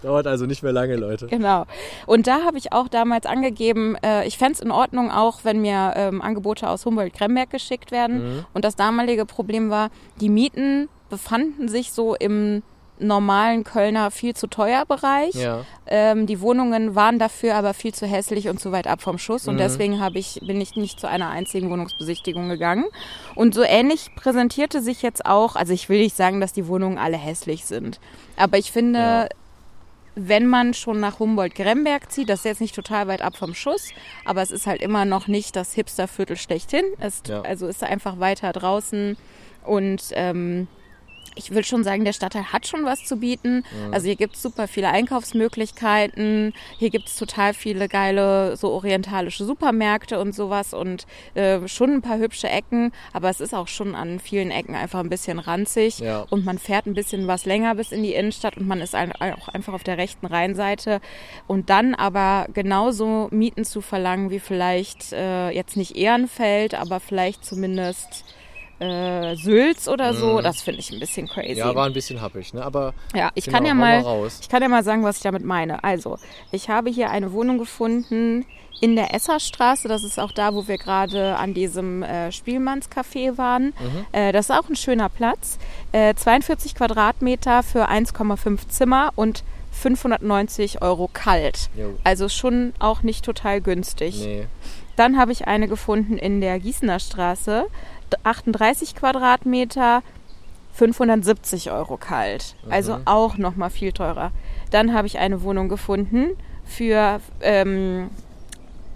Dauert also nicht mehr lange, Leute. Genau. Und da habe ich auch damals angegeben, äh, ich fänd's in Ordnung auch, wenn mir ähm, Angebote aus Humboldt-Kremberg geschickt werden. Mhm. Und das damalige Problem war, die Mieten befanden sich so im normalen Kölner viel zu teuer Bereich. Ja. Ähm, die Wohnungen waren dafür aber viel zu hässlich und zu weit ab vom Schuss und Mhm. deswegen habe ich, bin ich nicht zu einer einzigen Wohnungsbesichtigung gegangen. Und so ähnlich präsentierte sich jetzt auch, also ich will nicht sagen, dass die Wohnungen alle hässlich sind, aber ich finde, Ja. wenn man schon nach Humboldt-Gremberg zieht, das ist jetzt nicht total weit ab vom Schuss, aber es ist halt immer noch nicht das Hipsterviertel schlechthin. Es, Ja. Also ist einfach weiter draußen und ähm, ich will schon sagen, der Stadtteil hat schon was zu bieten. Also hier gibt es super viele Einkaufsmöglichkeiten. Hier gibt es total viele geile, so orientalische Supermärkte und sowas und äh, schon ein paar hübsche Ecken. Aber es ist auch schon an vielen Ecken einfach ein bisschen ranzig. Ja. Und man fährt ein bisschen was länger bis in die Innenstadt und man ist ein- auch einfach auf der rechten Rheinseite. Und dann aber genauso Mieten zu verlangen wie vielleicht äh, jetzt nicht Ehrenfeld, aber vielleicht zumindest äh, Sülz oder so, das finde ich ein bisschen crazy. Mhm. Ja, war ein bisschen happig, ne? Aber Ja, ich Genau, kann ja mal, mal raus. ich kann ja mal sagen, was ich damit meine. Also, ich habe hier eine Wohnung gefunden in der Esserstraße. Das ist auch da, wo wir gerade an diesem äh, Spielmannscafé waren. Mhm. Äh, das ist auch ein schöner Platz. Äh, 42 Quadratmeter für 1,5 Zimmer und 590 Euro kalt. Jo. Also schon auch nicht total günstig. nee. Dann habe ich eine gefunden in der Gießener Straße, 38 Quadratmeter, 570 Euro kalt. Also Mhm. auch noch mal viel teurer. Dann habe ich eine Wohnung gefunden für ähm,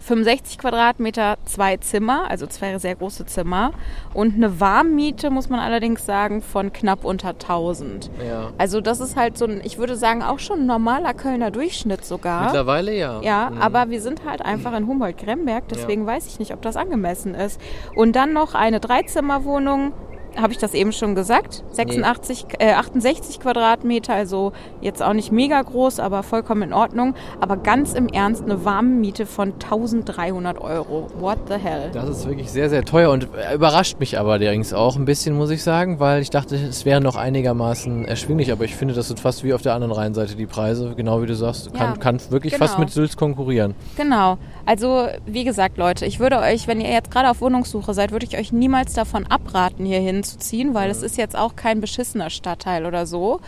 65 Quadratmeter, zwei Zimmer, also zwei sehr große Zimmer. Und eine Warmmiete, muss man allerdings sagen, von knapp unter 1000. Ja. Also das ist halt so ein, ich würde sagen, auch schon ein normaler Kölner Durchschnitt sogar. Mittlerweile ja. Ja, Mhm. aber wir sind halt einfach in Humboldt-Gremberg, deswegen weiß ich nicht, ob das angemessen ist. Und dann noch eine Dreizimmerwohnung, habe ich das eben schon gesagt, 86, äh, 68 Quadratmeter, also jetzt auch nicht mega groß, aber vollkommen in Ordnung. Aber ganz im Ernst eine warme Miete von 1300 Euro. What the hell? Das ist wirklich sehr, sehr teuer und äh, überrascht mich aber allerdings auch ein bisschen, muss ich sagen, weil ich dachte, es wäre noch einigermaßen erschwinglich, aber ich finde, das sind fast wie auf der anderen Rheinseite die Preise, genau wie du sagst, kann, Ja, kann wirklich genau. fast mit Sülz konkurrieren. Genau. Also, wie gesagt, Leute, ich würde euch, wenn ihr jetzt gerade auf Wohnungssuche seid, würde ich euch niemals davon abraten, hier hinzuziehen, weil es ist jetzt auch kein beschissener Stadtteil oder so.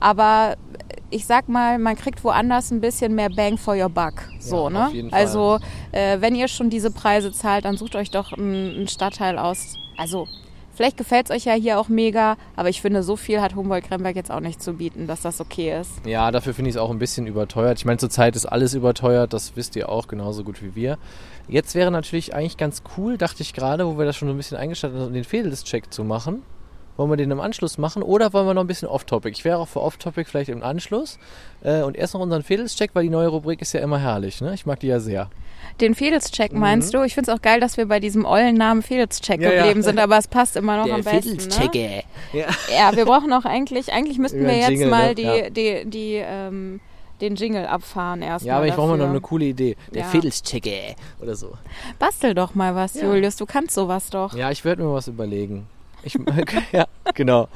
Aber ich sag mal, man kriegt woanders ein bisschen mehr Bang for your buck. So, auf ne? Also, äh, wenn ihr schon diese Preise zahlt, dann sucht euch doch einen, einen Stadtteil aus. Also, vielleicht gefällt es euch ja hier auch mega, aber ich finde, so viel hat Humboldt-Kremberg jetzt auch nicht zu bieten, dass das okay ist. Ja, dafür finde ich es auch ein bisschen überteuert. Ich meine, zurzeit ist alles überteuert, das wisst ihr auch genauso gut wie wir. Jetzt wäre natürlich eigentlich ganz cool, dachte ich gerade, wo wir das schon so ein bisschen eingestattet haben, den Fehlis-Check zu machen. Wollen wir den im Anschluss machen oder wollen wir noch ein bisschen off-topic? Ich wäre auch für off-topic vielleicht im Anschluss. Äh, und erst noch unseren Fehlis-Check, weil die neue Rubrik ist ja immer herrlich. Ne? Ich mag die ja sehr. Den Fehlis-Check meinst du? Ich finde es auch geil, dass wir bei diesem ollen Namen Fehlis-Check Mhm. Ja, ja. geblieben sind, aber es passt immer noch am besten. Ne? Ja. Ja, wir brauchen auch eigentlich, eigentlich müssten wir jetzt Jingle, mal ne? die, Ja. die, die, ähm, den Jingle abfahren erstmal. Ja, aber ich brauche mal noch eine coole Idee. Der Ja. Fehlis-Check oder so. Bastel doch mal was, Ja. Julius. Du kannst sowas doch. Ja, ich werde mir was überlegen. Ich, (laughs) ja, genau.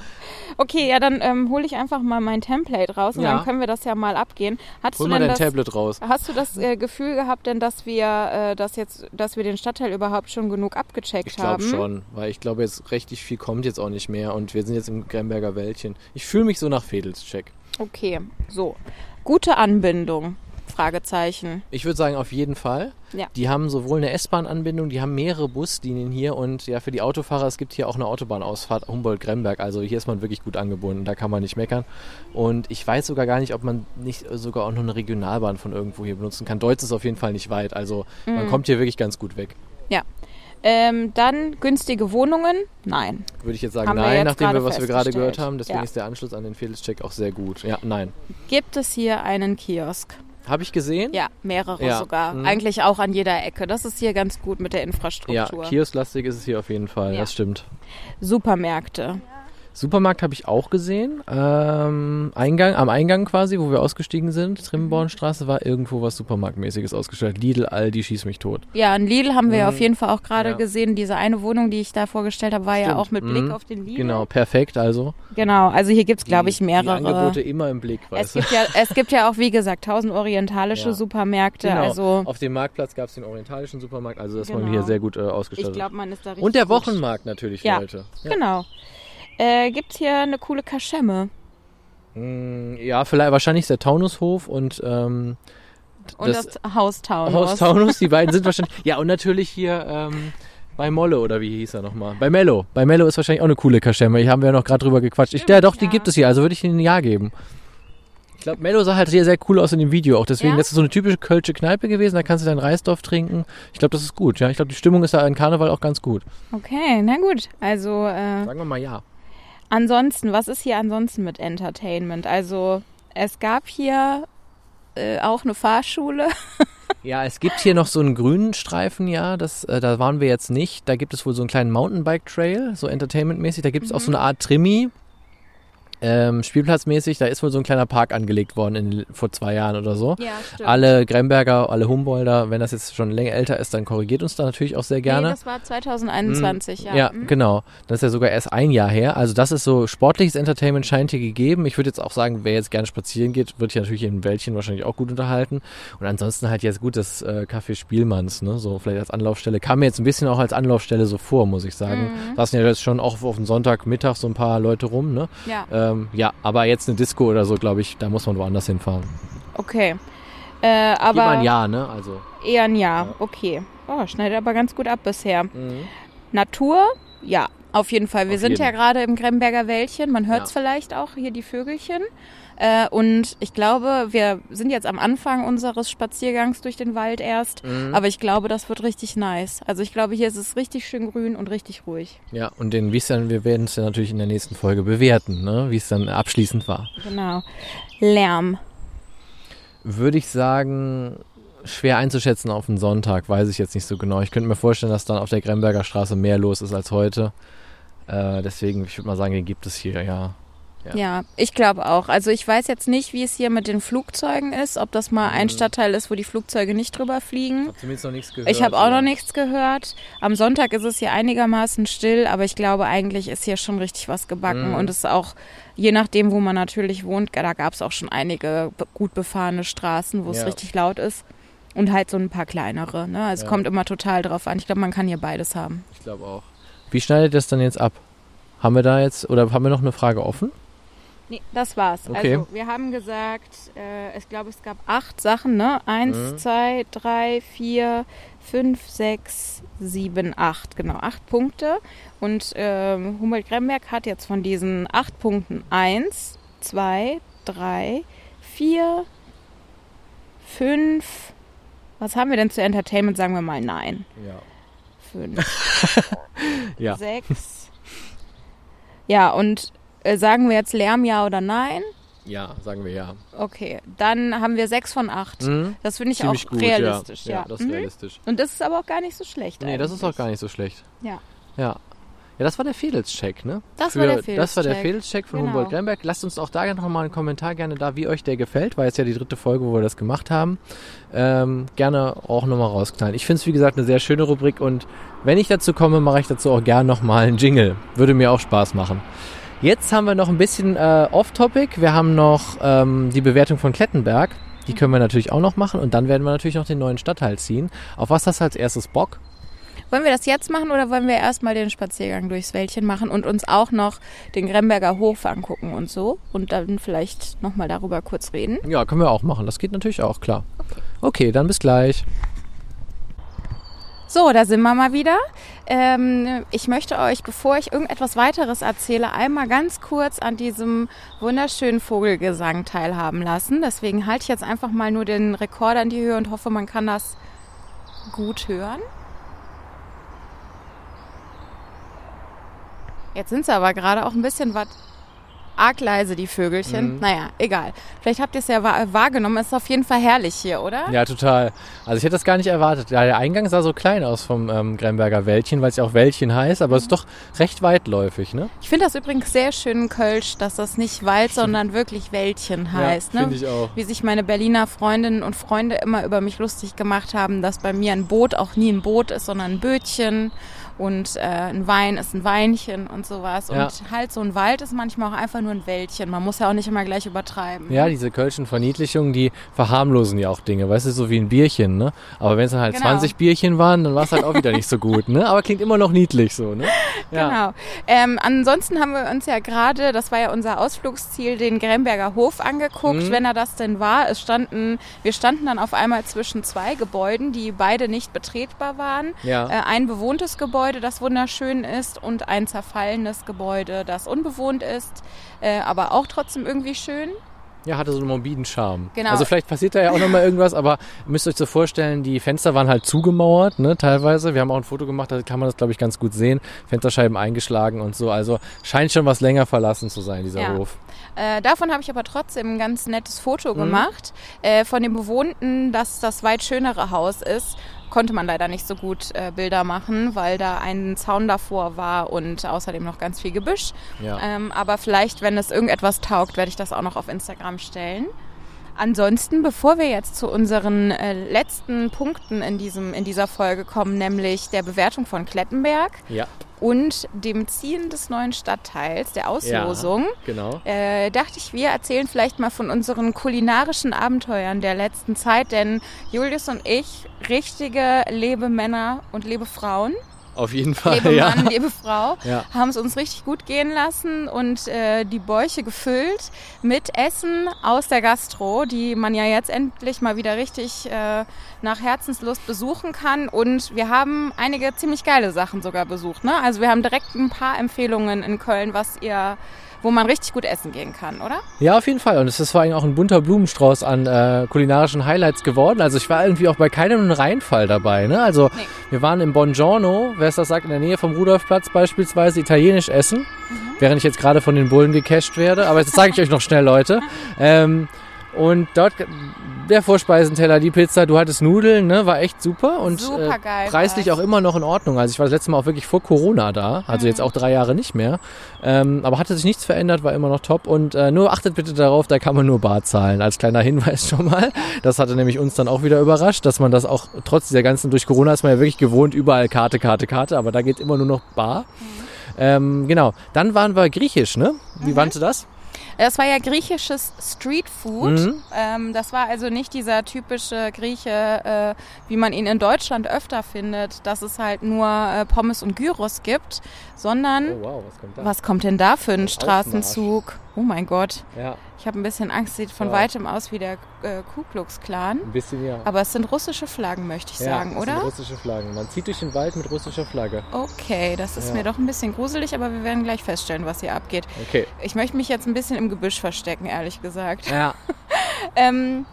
Okay, ja, dann ähm, hole ich einfach mal mein Template raus und Ja. dann können wir das ja mal abgehen. Hattest Hol du mal denn dein das, Tablet raus. Hast du das äh, Gefühl gehabt denn, dass wir äh, das jetzt, dass wir den Stadtteil überhaupt schon genug abgecheckt Ich glaube haben? schon, weil ich glaube jetzt richtig viel kommt jetzt auch nicht mehr und wir sind jetzt im Gremberger Wäldchen. Ich fühle mich so nach Fedels-Check. Okay, so. Gute Anbindung. Fragezeichen. Ich würde sagen, auf jeden Fall. Ja. Die haben sowohl eine S-Bahn-Anbindung, die haben mehrere Buslinien hier und ja, für die Autofahrer, es gibt hier auch eine Autobahnausfahrt Humboldt-Gremberg. Also hier ist man wirklich gut angebunden, da kann man nicht meckern. Und ich weiß sogar gar nicht, ob man nicht sogar auch noch eine Regionalbahn von irgendwo hier benutzen kann. Deutsch ist auf jeden Fall nicht weit, also Mhm. man kommt hier wirklich ganz gut weg. Ja. Ähm, dann günstige Wohnungen? Nein. Würde ich jetzt sagen, Haben wir nein, jetzt nachdem wir, was wir gerade gehört haben. Deswegen Ja. ist der Anschluss an den Fedels-Check auch sehr gut. Ja, nein. Gibt es hier einen Kiosk? Habe ich gesehen? Ja, mehrere Ja. sogar. Mhm. Eigentlich auch an jeder Ecke. Das ist hier ganz gut mit der Ja, Infrastruktur. kiosklastig ist es hier auf jeden Fall, Ja. das stimmt. Supermärkte. Supermarkt habe ich auch gesehen. Ähm, Eingang, am Eingang quasi, wo wir ausgestiegen sind, Trimbornstraße, war irgendwo was Supermarktmäßiges ausgestellt. Lidl, Aldi, schieß mich tot. Ja, in Lidl haben wir ja Mhm. auf jeden Fall auch gerade Ja. gesehen. Diese eine Wohnung, die ich da vorgestellt habe, war ja Stimmt. auch mit Blick Mhm. auf den Lidl. Genau, perfekt also. Genau, also hier gibt's glaube ich, Die mehrere. Angebote immer im Blick, es weißt gibt, ja, es gibt ja auch, wie gesagt, tausend orientalische Ja. Supermärkte. Genau. Also Auf dem Marktplatz gab es den orientalischen Supermarkt, also das war Genau. hier sehr gut äh, ich ausgestattet. glaube, man ist da richtig Und der. Wochenmarkt natürlich, Ja. Leute. Ja. Genau. Äh, gibt's hier eine coole Kaschemme? Mm, Ja, vielleicht wahrscheinlich ist der Taunushof und ähm, Und das, Haus Taunus. Haus Taunus, die beiden sind wahrscheinlich. Ja, und natürlich hier ähm, bei Molle oder wie hieß er nochmal? Bei Mello. Bei Mello ist wahrscheinlich auch eine coole Kaschemme. Hier haben wir ja noch gerade drüber gequatscht. Ich, ja, doch, die ja. gibt es hier, also würde ich ihnen ein Ja geben. Ich glaube, Mello sah halt hier sehr cool aus in dem Video auch. Deswegen, Ja? das ist so eine typische Kölsche Kneipe gewesen. Da kannst du deinen Reisdorf trinken. Ich glaube, das ist gut. Ja, ich glaube, die Stimmung ist da in Karneval auch ganz gut. Okay, na gut. Also äh, Sagen wir mal ja. Ansonsten, was ist hier ansonsten mit Entertainment? Also es gab hier äh, auch eine Fahrschule. (laughs) Ja, es gibt hier noch so einen grünen Streifen, ja, das, äh, da waren wir jetzt nicht. Da gibt es wohl so einen kleinen Mountainbike-Trail, so entertainmentmäßig. Da gibt es auch so eine Art Trimi, ähm, spielplatzmäßig. Da ist wohl so ein kleiner Park angelegt worden in, vor zwei Jahren oder so. Ja, stimmt. Alle Gremberger, alle Humboldter, wenn das jetzt schon länger älter ist, dann korrigiert uns da natürlich auch sehr gerne. Nee, das war 2021, ja. Ja, Mhm. genau. Das ist ja sogar erst ein Jahr her. Also das ist so, sportliches Entertainment scheint hier gegeben. Ich würde jetzt auch sagen, wer jetzt gerne spazieren geht, wird hier natürlich im Wäldchen wahrscheinlich auch gut unterhalten. Und ansonsten halt jetzt gut das äh, Café Spielmanns, ne? so vielleicht als Anlaufstelle. Kam mir jetzt ein bisschen auch als Anlaufstelle so vor, muss ich sagen. Mhm. Saßen ja jetzt schon auch auf den Sonntagmittag so ein paar Leute rum. Ne? Ja, Ähm, ja, aber jetzt eine Disco oder so, glaube ich, da muss man woanders hinfahren. okay. Äh, Gib mal aber ein Ja, ne? Also. eher ein Ja, Ja. okay. Oh, schneidet aber ganz gut ab bisher. Mhm. Natur, ja, auf jeden Fall. Wir Auf sind jeden. ja gerade im Gremberger Wäldchen. Man hört es Ja. vielleicht auch, hier die Vögelchen. Äh, und ich glaube, wir sind jetzt am Anfang unseres Spaziergangs durch den Wald erst. Mhm. Aber ich glaube, das wird richtig nice. Also ich glaube, hier ist es richtig schön grün und richtig ruhig. Ja, und den, wie es dann, wir werden es ja natürlich in der nächsten Folge bewerten, ne? wie es dann abschließend war. Genau. Lärm. Würde ich sagen, schwer einzuschätzen auf den Sonntag, weiß ich jetzt nicht so genau. Ich könnte mir vorstellen, dass dann auf der Gremberger Straße mehr los ist als heute. Äh, deswegen, ich würde mal sagen, den gibt es hier, ja. Ja. Ja, ich glaube auch. Also ich weiß jetzt nicht, wie es hier mit den Flugzeugen ist, ob das mal ein Mhm. Stadtteil ist, wo die Flugzeuge nicht drüber fliegen. habe zumindest noch nichts gehört. Ich habe auch ja. noch nichts gehört. Am Sonntag ist es hier einigermaßen still, aber ich glaube, eigentlich ist hier schon richtig was gebacken. Mhm. Und es ist auch, je nachdem, wo man natürlich wohnt, da gab es auch schon einige gut befahrene Straßen, wo es Ja. richtig laut ist. Und halt so ein paar kleinere. Ne? Also Ja. kommt immer total drauf an. Ich glaube, man kann hier beides haben. Ich glaube auch. Wie schneidet das dann jetzt ab? Haben wir da jetzt, oder haben wir noch eine Frage offen? Nee, das war's. Okay. Also wir haben gesagt, äh, ich glaube, es gab acht Sachen, ne? Eins, Mhm. zwei, drei, vier, fünf, sechs, sieben, acht. Genau, acht Punkte. Und ähm, Humboldt-Gremberg hat jetzt von diesen acht Punkten eins, zwei, drei, vier, fünf. Was haben wir denn zu Entertainment? Sagen wir mal nein. Ja. Fünf. (laughs) Ja. Sechs. Ja, und äh, sagen wir jetzt Lärm ja oder nein? Ja, sagen wir ja. Okay, dann haben wir sechs von acht. Mhm. Das finde ich Ziemlich auch gut, realistisch, ja. ja. Ja, das ist Mhm. realistisch. Und das ist aber auch gar nicht so schlecht. Nee, das ist auch eigentlich. gar nicht so schlecht. Ja. Ja. Ja, das war der Fehdelscheck, ne? Das war der Das war der. Fehdelscheck von Genau. Humboldt-Gremberg. Lasst uns auch da noch mal einen Kommentar gerne da, wie euch der gefällt. War jetzt ja die dritte Folge, wo wir das gemacht haben. Ähm, gerne auch nochmal rausknallen. Ich finde es, wie gesagt, eine sehr schöne Rubrik und wenn ich dazu komme, mache ich dazu auch gerne nochmal einen Jingle. Würde mir auch Spaß machen. Jetzt haben wir noch ein bisschen äh, Off-Topic. Wir haben noch ähm, die Bewertung von Klettenberg. Die können wir natürlich auch noch machen und dann werden wir natürlich noch den neuen Stadtteil ziehen. Auf was hast du als erstes Bock? Wollen wir das jetzt machen oder wollen wir erstmal den Spaziergang durchs Wäldchen machen und uns auch noch den Gremberger Hof angucken und so? Und dann vielleicht nochmal darüber kurz reden? Ja, können wir auch machen. Das geht natürlich auch, klar. Okay, dann bis gleich. So, da sind wir mal wieder. Ähm, ich möchte euch, bevor ich irgendetwas weiteres erzähle, einmal ganz kurz an diesem wunderschönen Vogelgesang teilhaben lassen. Deswegen halte ich jetzt einfach mal nur den Rekorder in die Höhe und hoffe, man kann das gut hören. Jetzt sind sie aber gerade auch ein bisschen was arg leise, die Vögelchen. Mhm. Naja, egal. Vielleicht habt ihr es ja wahr- wahrgenommen. Es ist auf jeden Fall herrlich hier, oder? Ja, total. Also ich hätte das gar nicht erwartet. Ja, der Eingang sah so klein aus vom ähm, Gremberger Wäldchen, weil es ja auch Wäldchen heißt, aber es ist doch recht weitläufig, ne? Ich finde das übrigens sehr schön in Kölsch, dass das nicht Wald, sondern wirklich Wäldchen heißt. ja, ne? finde ich auch. Wie sich meine Berliner Freundinnen und Freunde immer über mich lustig gemacht haben, dass bei mir ein Boot auch nie ein Boot ist, sondern ein Bötchen. Und äh, ein Wein ist ein Weinchen und sowas. Ja. Und halt so ein Wald ist manchmal auch einfach nur ein Wäldchen. Man muss ja auch nicht immer gleich übertreiben. Ja, diese kölschen Verniedlichungen, die verharmlosen ja auch Dinge, weißt du, so wie ein Bierchen, ne? Aber wenn es dann halt Genau. 20 Bierchen waren, dann war es halt auch wieder nicht so gut, ne? Aber klingt immer noch niedlich so, ne? Ja. Genau. Ähm, ansonsten haben wir uns ja gerade, das war ja unser Ausflugsziel, den Gremberger Hof angeguckt, Mhm. wenn er das denn war. Es standen, wir standen dann auf einmal zwischen zwei Gebäuden, die beide nicht betretbar waren. Ja. Äh, ein bewohntes Gebäude, das wunderschön ist, und ein zerfallenes Gebäude, das unbewohnt ist, äh, aber auch trotzdem irgendwie schön. Ja, hatte so einen morbiden Charme. Genau. Also vielleicht passiert da ja auch nochmal irgendwas, aber ihr müsst euch so vorstellen, die Fenster waren halt zugemauert, ne, teilweise. Wir haben auch ein Foto gemacht, da kann man das, glaube ich, ganz gut sehen. Fensterscheiben eingeschlagen und so. Also scheint schon was länger verlassen zu sein, dieser Ja. Hof. Äh, davon habe ich aber trotzdem ein ganz nettes Mhm. Foto gemacht. Äh, von dem Bewohnten, dass das weit schönere Haus ist, konnte man leider nicht so gut äh, Bilder machen, weil da ein Zaun davor war und außerdem noch ganz viel Gebüsch. Ja. Ähm, aber vielleicht, wenn es irgendetwas taugt, werde ich das auch noch auf Instagram stellen. Ansonsten, bevor wir jetzt zu unseren äh, letzten Punkten in, diesem, in dieser Folge kommen, nämlich der Bewertung von Klettenberg Ja, und dem Ziehen des neuen Stadtteils, der Auslosung, genau. äh, dachte ich, wir erzählen vielleicht mal von unseren kulinarischen Abenteuern der letzten Zeit, denn Julius und ich, richtige Lebemänner und Lebefrauen, Auf jeden Fall, Lebemann, ja. Lebefrau, Ja. haben es uns richtig gut gehen lassen und äh, die Bäuche gefüllt mit Essen aus der Gastro, die man ja jetzt endlich mal wieder richtig äh, nach Herzenslust besuchen kann. Und wir haben einige ziemlich geile Sachen sogar besucht. Ne? Also wir haben direkt ein paar Empfehlungen in Köln, was ihr, wo man richtig gut essen gehen kann, oder? Ja, auf jeden Fall. Und es ist vor allem auch ein bunter Blumenstrauß an äh, kulinarischen Highlights geworden. Also ich war irgendwie auch bei keinem Reinfall dabei. Ne? Also Nee. wir waren im Bongiorno, wer es das sagt, in der Nähe vom Rudolfplatz beispielsweise, italienisch essen. Während ich jetzt gerade von den Bullen gecasht werde. Aber jetzt zeige ich euch noch schnell, Leute. (laughs) Ähm, und dort der Vorspeisenteller, die Pizza, du hattest Nudeln, ne, war echt super und äh, preislich auch immer noch in Ordnung. Also ich war das letzte Mal auch wirklich vor Corona da, also jetzt auch drei Jahre nicht mehr. Ähm, aber hatte sich nichts verändert, war immer noch top und äh, nur achtet bitte darauf, da kann man nur bar zahlen. Als kleiner (laughs) Hinweis schon mal. Das hatte nämlich uns dann auch wieder überrascht, dass man das auch trotz dieser ganzen, durch Corona ist man ja wirklich gewohnt, überall Karte, Karte, Karte, aber da geht immer nur noch bar. Ähm, genau. Dann waren wir griechisch, ne? Wie fandst du das? Das war ja griechisches Streetfood. Mhm. Ähm, das war also nicht dieser typische Grieche, äh, wie man ihn in Deutschland öfter findet, dass es halt nur äh, Pommes und Gyros gibt, sondern Oh wow, was kommt da? was kommt denn da für ein. Straßenzug? Oh mein Gott, Ja, ich habe ein bisschen Angst, sieht von Ja. weitem aus wie der äh, Ku Klux Klan. ein bisschen ja. Aber es sind russische Flaggen, möchte ich ja, sagen, das sind oder? russische Flaggen. Man zieht durch den Wald mit russischer Flagge. Okay, das ist Ja. mir doch ein bisschen gruselig, aber wir werden gleich feststellen, was hier abgeht. Okay. Ich möchte mich jetzt ein bisschen im Gebüsch verstecken, ehrlich gesagt. Ja. (laughs) Ähm,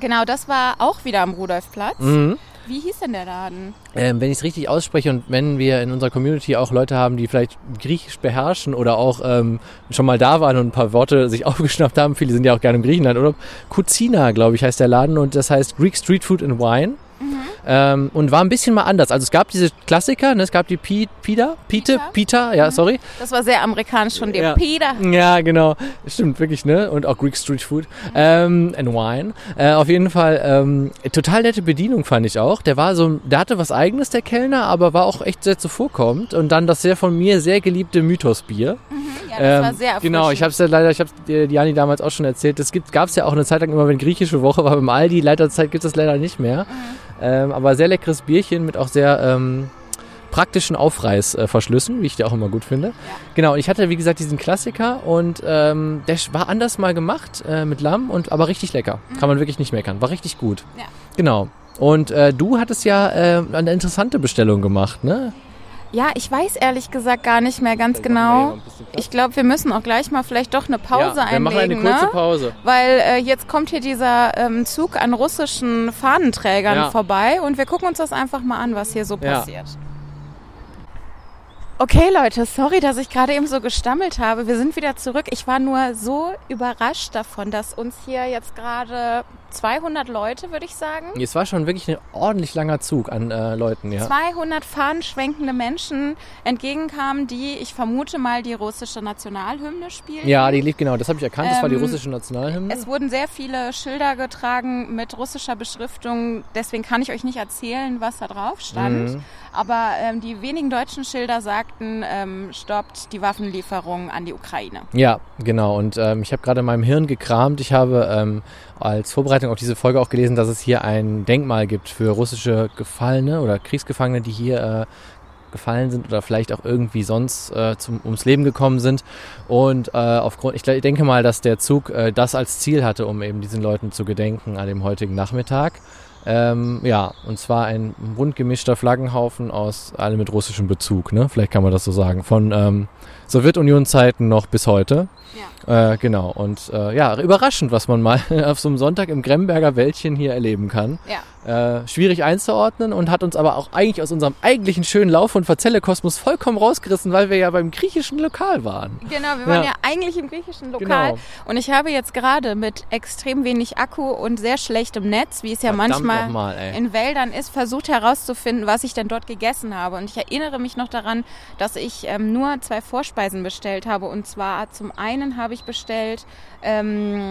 genau, das war auch wieder am Rudolfplatz. Mhm. Wie hieß denn der Laden? Ähm, wenn ich es richtig ausspreche und wenn wir in unserer Community auch Leute haben, die vielleicht Griechisch beherrschen oder auch ähm, schon mal da waren und ein paar Worte sich (laughs) aufgeschnappt haben, viele sind ja auch gerne im Griechenland, oder? Kuzina, glaube ich, heißt der Laden und das heißt Greek Street Food and Wine. Ähm, und war ein bisschen mal anders. Also es gab diese Klassiker, ne? es gab die Pi- Pita, Pite, Pita? Pita, ja, sorry. Das war sehr amerikanisch von dir. Ja. Peter. Ja, genau. Stimmt, wirklich, ne? Und auch Greek Street Food. Ähm, and Wine. Äh, auf jeden Fall, ähm, total nette Bedienung fand ich auch. Der war so, der hatte was eigenes, der Kellner, aber war auch echt sehr zuvorkommend. Und dann das sehr von mir sehr geliebte Mythos-Bier. Ja, das war Ähm, sehr. Genau, ich habe es ja leider, ich habe Diani damals auch schon erzählt. Das gab es ja auch eine Zeit lang immer, wenn griechische Woche war beim Aldi. Leider Zeit gibt es leider nicht mehr. Ähm, aber sehr leckeres Bierchen mit auch sehr ähm, praktischen Aufreißverschlüssen, wie ich die auch immer gut finde. Genau, und ich hatte wie gesagt diesen Klassiker und ähm, der war anders mal gemacht äh, mit Lamm und aber richtig lecker. Kann man wirklich nicht meckern. War richtig gut. Ja. Genau. Und äh, du hattest ja äh, eine interessante Bestellung gemacht, ne? Ja, ich weiß ehrlich gesagt gar nicht mehr ganz genau. Ich glaube, wir müssen auch gleich mal vielleicht doch eine Pause ja, wir machen eine einlegen, kurze ne? Pause. Weil äh, jetzt kommt hier dieser ähm, Zug an russischen Fahnenträgern Ja. vorbei und wir gucken uns das einfach mal an, was hier so Ja. passiert. Okay, Leute, sorry, dass ich gerade eben so gestammelt habe. Wir sind wieder zurück. Ich war nur so überrascht davon, dass uns hier jetzt gerade 200 Leute, würde ich sagen. Es war schon wirklich ein ordentlich langer Zug an äh, Leuten, ja. 200 fahnenschwenkende Menschen entgegenkamen, die, ich vermute mal, die russische Nationalhymne spielen. Ja, die lief genau, das habe ich erkannt, das war die Ähm, russische Nationalhymne. Es wurden sehr viele Schilder getragen mit russischer Beschriftung. Deswegen kann ich euch nicht erzählen, was da drauf stand. Mhm. Aber ähm, die wenigen deutschen Schilder sagten, ähm, stoppt die Waffenlieferung an die Ukraine. Ja, genau. Und ähm, ich habe gerade in meinem Hirn gekramt. Ich habe ähm, als Vorbereitung auf diese Folge auch gelesen, dass es hier ein Denkmal gibt für russische Gefallene oder Kriegsgefangene, die hier äh, gefallen sind oder vielleicht auch irgendwie sonst äh, zum, ums Leben gekommen sind. Und äh, aufgrund, ich, denke mal, dass der Zug äh, das als Ziel hatte, um eben diesen Leuten zu gedenken an dem heutigen Nachmittag. Ähm, ja, und zwar ein bunt gemischter Flaggenhaufen aus alle mit russischem Bezug, ne? Vielleicht kann man das so sagen. Von ähm, Sowjetunion-Zeiten noch bis heute. Äh, genau. Und äh, ja, überraschend, was man mal (laughs) auf so einem Sonntag im Gremberger Wäldchen hier erleben kann. Ja. Äh, schwierig einzuordnen und hat uns aber auch eigentlich aus unserem eigentlichen schönen Lauf- und Verzelle-Kosmos vollkommen rausgerissen, weil wir ja beim griechischen Lokal waren. Genau, wir waren Ja. ja, eigentlich im griechischen Lokal. Genau. Und ich habe jetzt gerade mit extrem wenig Akku und sehr schlechtem Netz, wie es ja Verdammt manchmal ey. in Wäldern ist, versucht herauszufinden, was ich denn dort gegessen habe. Und ich erinnere mich noch daran, dass ich ähm, nur zwei Vorspeisen bestellt habe. Und zwar zum einen habe ich bestellt ähm,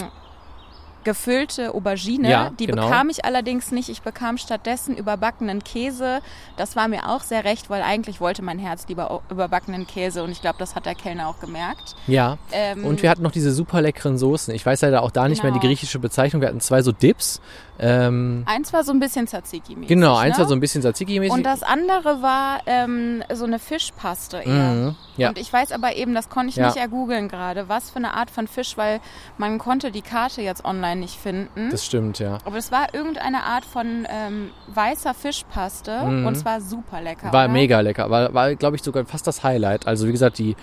gefüllte Aubergine. Ja, Die genau. bekam ich allerdings nicht. Ich bekam stattdessen überbackenen Käse. Das war mir auch sehr recht, weil eigentlich wollte mein Herz lieber überbackenen Käse. Und ich glaube, das hat der Kellner auch gemerkt. Ja. Ähm, Und wir hatten noch diese super leckeren Soßen. Ich weiß leider auch da nicht mehr die Genau. griechische Bezeichnung. Wir hatten zwei so Dips. Ähm, eins war so ein bisschen Tzatziki-mäßig. genau, eins ne? war so ein bisschen Tzatziki-mäßig. Und das andere war ähm, so eine Fischpaste eher. Mhm, ja. Und ich weiß aber eben, das konnte ich Ja. nicht ergoogeln gerade, was für eine Art von Fisch, weil man konnte die Karte jetzt online nicht finden. Das stimmt, ja. aber es war irgendeine Art von ähm, weißer Fischpaste Mhm. und es war super lecker. War oder? mega lecker. War, war glaube ich, sogar fast das Highlight. Also, wie gesagt, die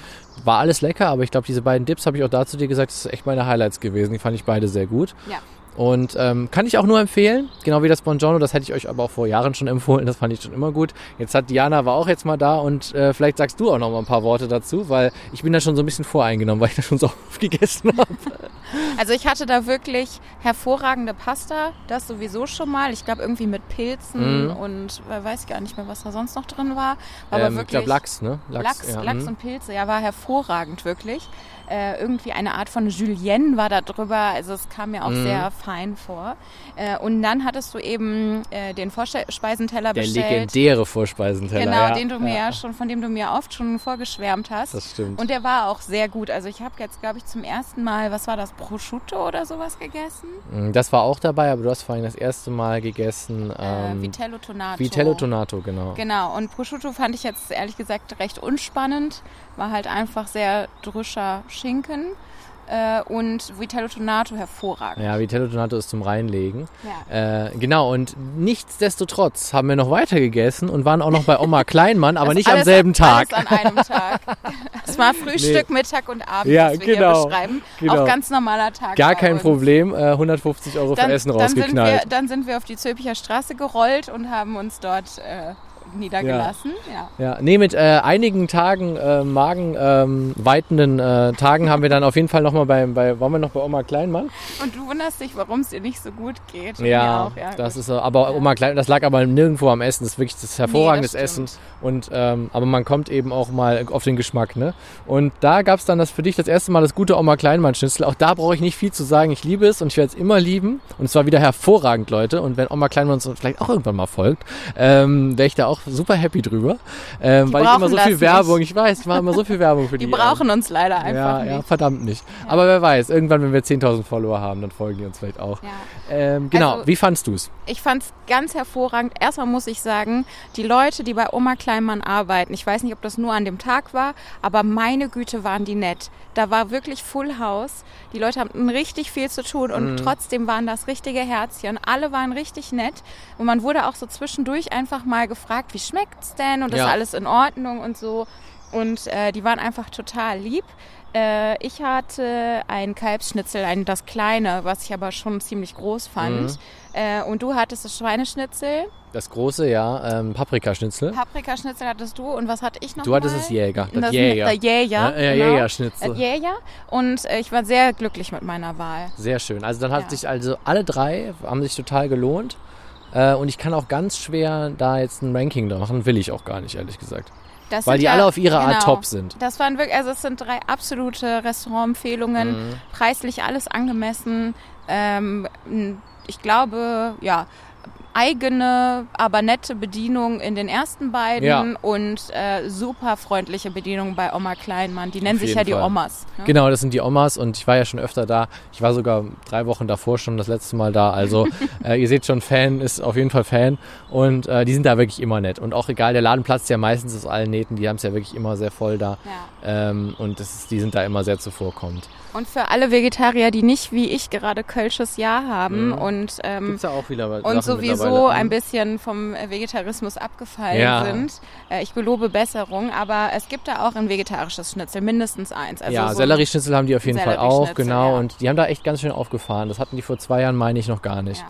war alles lecker, aber ich glaube, diese beiden Dips habe ich auch dazu dir gesagt, das ist echt meine Highlights gewesen. Die fand ich beide sehr gut. Ja. Und ähm, kann ich auch nur empfehlen, genau wie das Buongiorno, das hätte ich euch aber auch vor Jahren schon (laughs) empfohlen, das fand ich schon immer gut. Jetzt hat Diana war auch jetzt mal da und äh, vielleicht sagst du auch noch mal ein paar Worte dazu, weil ich bin da schon so ein bisschen voreingenommen, (laughs) weil ich da schon so oft gegessen habe. Also ich hatte da wirklich hervorragende Pasta, das sowieso schon mal. Ich glaube irgendwie mit Pilzen Mhm. und äh, weiß gar nicht mehr, was da sonst noch drin war. War aber Ähm, ich wirklich glaube Lachs, ne? Lachs, ja, Lachs mhm. und Pilze, ja, war hervorragend, wirklich. Äh, irgendwie eine Art von Julienne war da drüber, also es kam mir auch Mhm. sehr fein vor. Äh, und dann hattest du eben äh, den Vorspeisenteller Der bestellt. legendäre Vorspeisenteller. Genau, ja. den du mir ja. schon, von dem du mir oft schon vorgeschwärmt hast. Das stimmt. und der war auch sehr gut. Also ich habe jetzt, glaube ich, zum ersten Mal, was war das, Prosciutto oder sowas gegessen? Mm, Das war auch dabei, aber du hast vorhin das erste Mal gegessen. äh, Ähm, Vitello Tonato. Vitello Tonato, genau. Genau, und Prosciutto fand ich jetzt ehrlich gesagt recht unspannend. War halt einfach sehr drüscher Schinken. Äh, und Vitello Tonato hervorragend. Ja, Vitello Tonato ist zum Reinlegen. Ja. Äh, genau, und nichtsdestotrotz haben wir noch weiter gegessen und waren auch noch bei Oma Kleinmann, aber (laughs) Das nicht am selben Tag. Alles an einem Tag. (laughs) Es war Frühstück, Mittag und Abend, Ja, was wir genau, hier beschreiben. genau. Auch ganz normaler Tag. Gar kein uns. Problem, äh, 150 Euro für Dann, Essen dann, sind wir, rausgeknallt. dann sind wir auf die Zülpicher Straße gerollt und haben uns dort äh, niedergelassen. Ja. Ja, nee, mit äh, einigen Tagen, äh, Magen ähm, äh, Tagen haben wir dann auf jeden Fall nochmal bei, bei, waren wir noch bei Oma Kleinmann? Und du wunderst dich, warum es dir nicht so gut geht. Ja, auch, ja das gut. ist so, aber Ja. Oma Klein, das lag aber nirgendwo am Essen, das ist wirklich das ist hervorragendes Nee, das Essen und ähm, aber man kommt eben auch mal auf den Geschmack, ne? Und da gab's dann das für dich das erste Mal das gute Oma Kleinmann Schnitzel. Auch da brauche ich nicht viel zu sagen, ich liebe es und ich werde es immer lieben und es war wieder hervorragend, Leute. Und wenn Oma Kleinmann uns vielleicht auch irgendwann mal folgt, ähm, wäre ich da auch super happy drüber, ähm, weil ich immer so viel nicht. Werbung, ich weiß, ich mache immer so viel Werbung für die. Die ähm, brauchen uns leider einfach ja, nicht. ja, verdammt nicht. Aber wer weiß, irgendwann, wenn wir 10.000 Follower haben, dann folgen die uns vielleicht auch. Ja. Ähm, genau, Also- wie fandst du's? Ich fand es ganz hervorragend. Erstmal muss ich sagen, die Leute, die bei Oma Kleinmann arbeiten, ich weiß nicht, ob das nur an dem Tag war, aber meine Güte waren die nett. Da war wirklich Full House. Die Leute hatten richtig viel zu tun und trotzdem waren das richtige Herzchen. Alle waren richtig nett und man wurde auch so zwischendurch einfach mal gefragt, wie schmeckt's denn und ist Ja. alles in Ordnung und so. Und äh, die waren einfach total lieb. Äh, ich hatte ein Kalbsschnitzel, ein, das kleine, was ich aber schon ziemlich groß fand. Mhm. Äh, und du hattest das Schweineschnitzel. Das große, ja, ähm, Paprikaschnitzel. Paprikaschnitzel hattest du. Und was hatte ich noch Du hattest mal? das Jäger. Das, Das Jäger. Der Jäger. Ja, ja, genau. Jägerschnitzel. Das Jäger. Und äh, ich war sehr glücklich mit meiner Wahl. Sehr schön. Also dann hat Ja. sich also alle drei haben sich total gelohnt. Äh, und ich kann auch ganz schwer da jetzt ein Ranking da machen, will ich auch gar nicht, ehrlich gesagt. Das Weil die ja- alle auf ihre Art genau. top sind. Das waren wirklich, also es sind drei absolute Restaurantempfehlungen, Mhm. preislich alles angemessen. Ähm, ich glaube, ja, eigene, aber nette Bedienung in den ersten beiden Ja. und äh, super freundliche Bedienung bei Oma Kleinmann. Die nennen Auf sich ja die Fall. Omas. Ne? Genau, das sind die Omas und ich war ja schon öfter da. Ich war sogar drei Wochen davor schon das letzte Mal da. Also (laughs) äh, ihr seht schon, Fan ist auf jeden Fall Fan und äh, die sind da wirklich immer nett. Und auch egal, der Laden platzt ja meistens aus allen Nähten. Die haben es ja wirklich immer sehr voll da Ja. ähm, und das ist, die sind da immer sehr zuvorkommend. Und für alle Vegetarier, die nicht wie ich gerade Kölsches Jahr haben Mhm. und ähm, Gibt's ja auch wieder und Sachen sowieso mittlerweile. ein bisschen vom äh, Vegetarismus abgefallen Ja. sind. Äh, ich gelobe Besserung, aber es gibt da auch ein vegetarisches Schnitzel, mindestens eins. Also ja, so Sellerieschnitzel haben die auf jeden Fall auch, genau. ja. Und die haben da echt ganz schön aufgefahren. Das hatten die vor zwei Jahren, meine ich, noch gar nicht. Ja.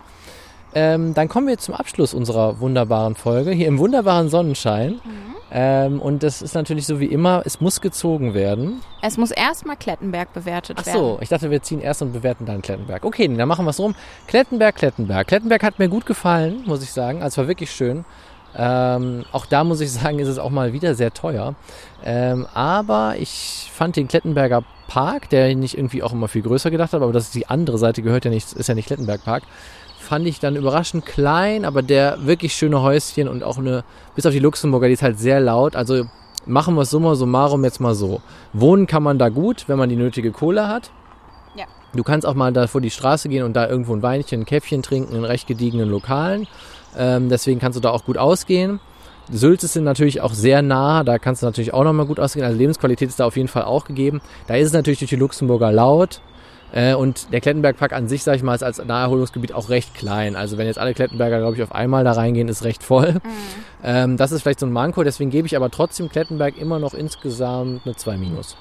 Ähm, dann kommen wir zum Abschluss unserer wunderbaren Folge, hier im wunderbaren Sonnenschein. Mhm. Ähm, und das ist natürlich so wie immer, es muss gezogen werden. Es muss erstmal Klettenberg bewertet Ach werden. so, ich dachte, wir ziehen erst und bewerten dann Klettenberg. Okay, dann machen wir es rum. Klettenberg, Klettenberg. Klettenberg hat mir gut gefallen, muss ich sagen. Also es war wirklich schön. Ähm, auch da muss ich (laughs) sagen, ist es auch mal wieder sehr teuer. Ähm, aber ich fand den Klettenberger Park, der nicht irgendwie auch immer viel größer gedacht hat, aber das ist die andere Seite, gehört ja nicht, ist ja nicht Klettenberg Park, fand ich dann überraschend klein, aber der wirklich schöne Häuschen und auch eine, bis auf die Luxemburger, die ist halt sehr laut. Also machen wir es summa summarum jetzt mal so. Wohnen kann man da gut, wenn man die nötige Kohle hat. Ja. Du kannst auch mal da vor die Straße gehen und da irgendwo ein Weinchen, ein Käffchen trinken in recht gediegenen Lokalen. Ähm, deswegen kannst du da auch gut ausgehen. Sylt sind natürlich auch sehr nah, da kannst du natürlich auch nochmal gut ausgehen. Also Lebensqualität ist da auf jeden Fall auch gegeben. Da ist es natürlich durch die Luxemburger laut. Äh, und der Klettenbergpark an sich, sag ich mal, ist als Naherholungsgebiet auch recht klein. Also wenn jetzt alle Klettenberger, glaube ich, auf einmal da reingehen, ist recht voll. Mhm. Ähm, das ist vielleicht so ein Manko, deswegen gebe ich aber trotzdem Klettenberg immer noch insgesamt eine 2 minus.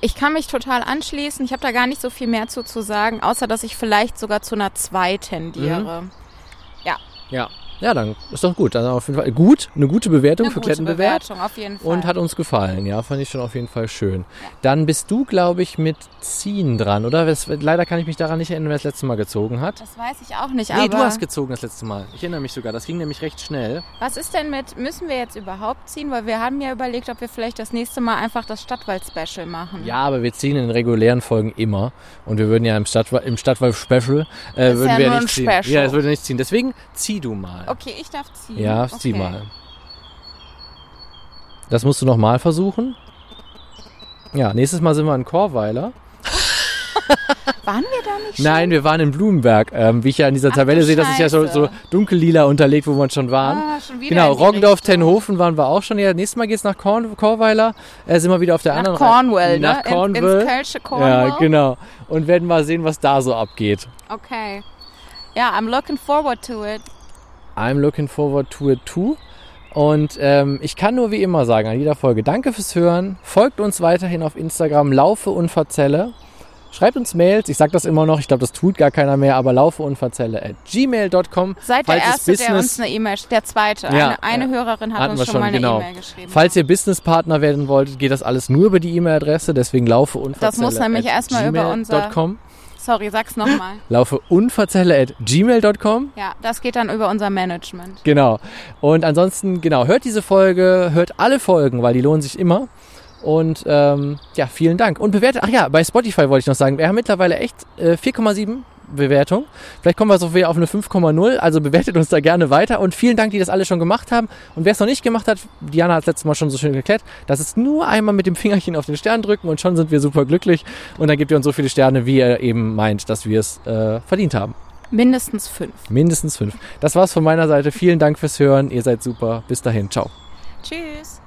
Ich kann mich total anschließen. Ich habe da gar nicht so viel mehr zu, zu sagen, außer dass ich vielleicht sogar zu einer 2 tendiere. Mhm. Ja. Ja, dann ist doch gut. Dann auf jeden Fall gut, eine gute Bewertung Eine für gute Klettenbewerb. Bewertung, auf jeden Fall. Und hat uns gefallen, ja, fand ich schon auf jeden Fall schön. Dann bist du, glaube ich, mit Ziehen dran, oder? Das, leider kann ich mich daran nicht erinnern, wer das letzte Mal gezogen hat. das weiß ich auch nicht, Nee, aber du hast gezogen das letzte Mal. Ich erinnere mich sogar. Das ging nämlich recht schnell. was ist denn mit, müssen wir jetzt überhaupt ziehen? Weil wir haben ja überlegt, ob wir vielleicht das nächste Mal einfach das Stadtwald-Special machen. Ja, aber wir ziehen in den regulären Folgen immer. Und wir würden ja im Stadtwald, im Stadtwald-Special, äh, würden ja wir ein nicht ziehen. Special. Ja, das würde nicht ziehen. Deswegen zieh du mal. Okay, ich darf ziehen. Ja, zieh okay. mal. Das musst du nochmal versuchen. Ja, nächstes Mal sind wir in Chorweiler. (laughs) Waren wir da nicht schon? Nein, wir waren in Blumenberg. Ähm, wie ich ja in dieser Ach, Tabelle sehe, das ist ja so, so dunkellila unterlegt, wo wir schon waren. Ah, schon genau, Roggendorf. Tenhofen waren wir auch schon. Ja, nächstes Mal geht's nach Korn, Chorweiler. Äh, sind wir wieder auf der Nach anderen Cornwall, Nach ne? Cornwall. In, ins Kölsche Cornwall. Ja, genau. Und werden mal sehen, was da so abgeht. Okay. Ja, I'm looking forward to it. I'm looking forward to it too. Und ähm, ich kann nur wie immer sagen an jeder Folge, danke fürs Hören. Folgt uns weiterhin auf Instagram, laufe und verzelle. Schreibt uns Mails, ich sag das immer noch, ich glaube, das tut gar keiner mehr, aber laufe und verzelle at gmail.com. Seid der Erste, der Business- uns eine E-Mail, der Zweite. Ja, eine eine ja. Hörerin hat Hatten uns schon, schon, mal eine genau. E-Mail geschrieben. Falls ihr Businesspartner werden wolltet, geht das alles nur über die E-Mail-Adresse, deswegen laufe und Das muss nämlich erstmal über unser-. Sorry, sag's nochmal. (laughs) Laufe unverzelle at gmail.com. ja, das geht dann über unser Management. Genau. Und ansonsten, genau, hört diese Folge, hört alle Folgen, weil die lohnen sich immer. Und ähm, ja, vielen Dank. Und bewertet, ach ja, bei Spotify wollte ich noch sagen, wir haben mittlerweile echt äh, 4,7 Bewertung. Vielleicht kommen wir so wieder auf eine 5,0. Also bewertet uns da gerne weiter. Und vielen Dank, die das alle schon gemacht haben. Und wer es noch nicht gemacht hat, Diana hat es letztes Mal schon so schön geklärt, das ist nur einmal mit dem Fingerchen auf den Stern drücken und schon sind wir super glücklich. Und dann gebt ihr uns so viele Sterne, wie ihr eben meint, dass wir es äh, verdient haben. Mindestens fünf. Mindestens fünf. Das war's von meiner Seite. Vielen Dank fürs Hören. Ihr seid super. Bis dahin. Ciao. Tschüss.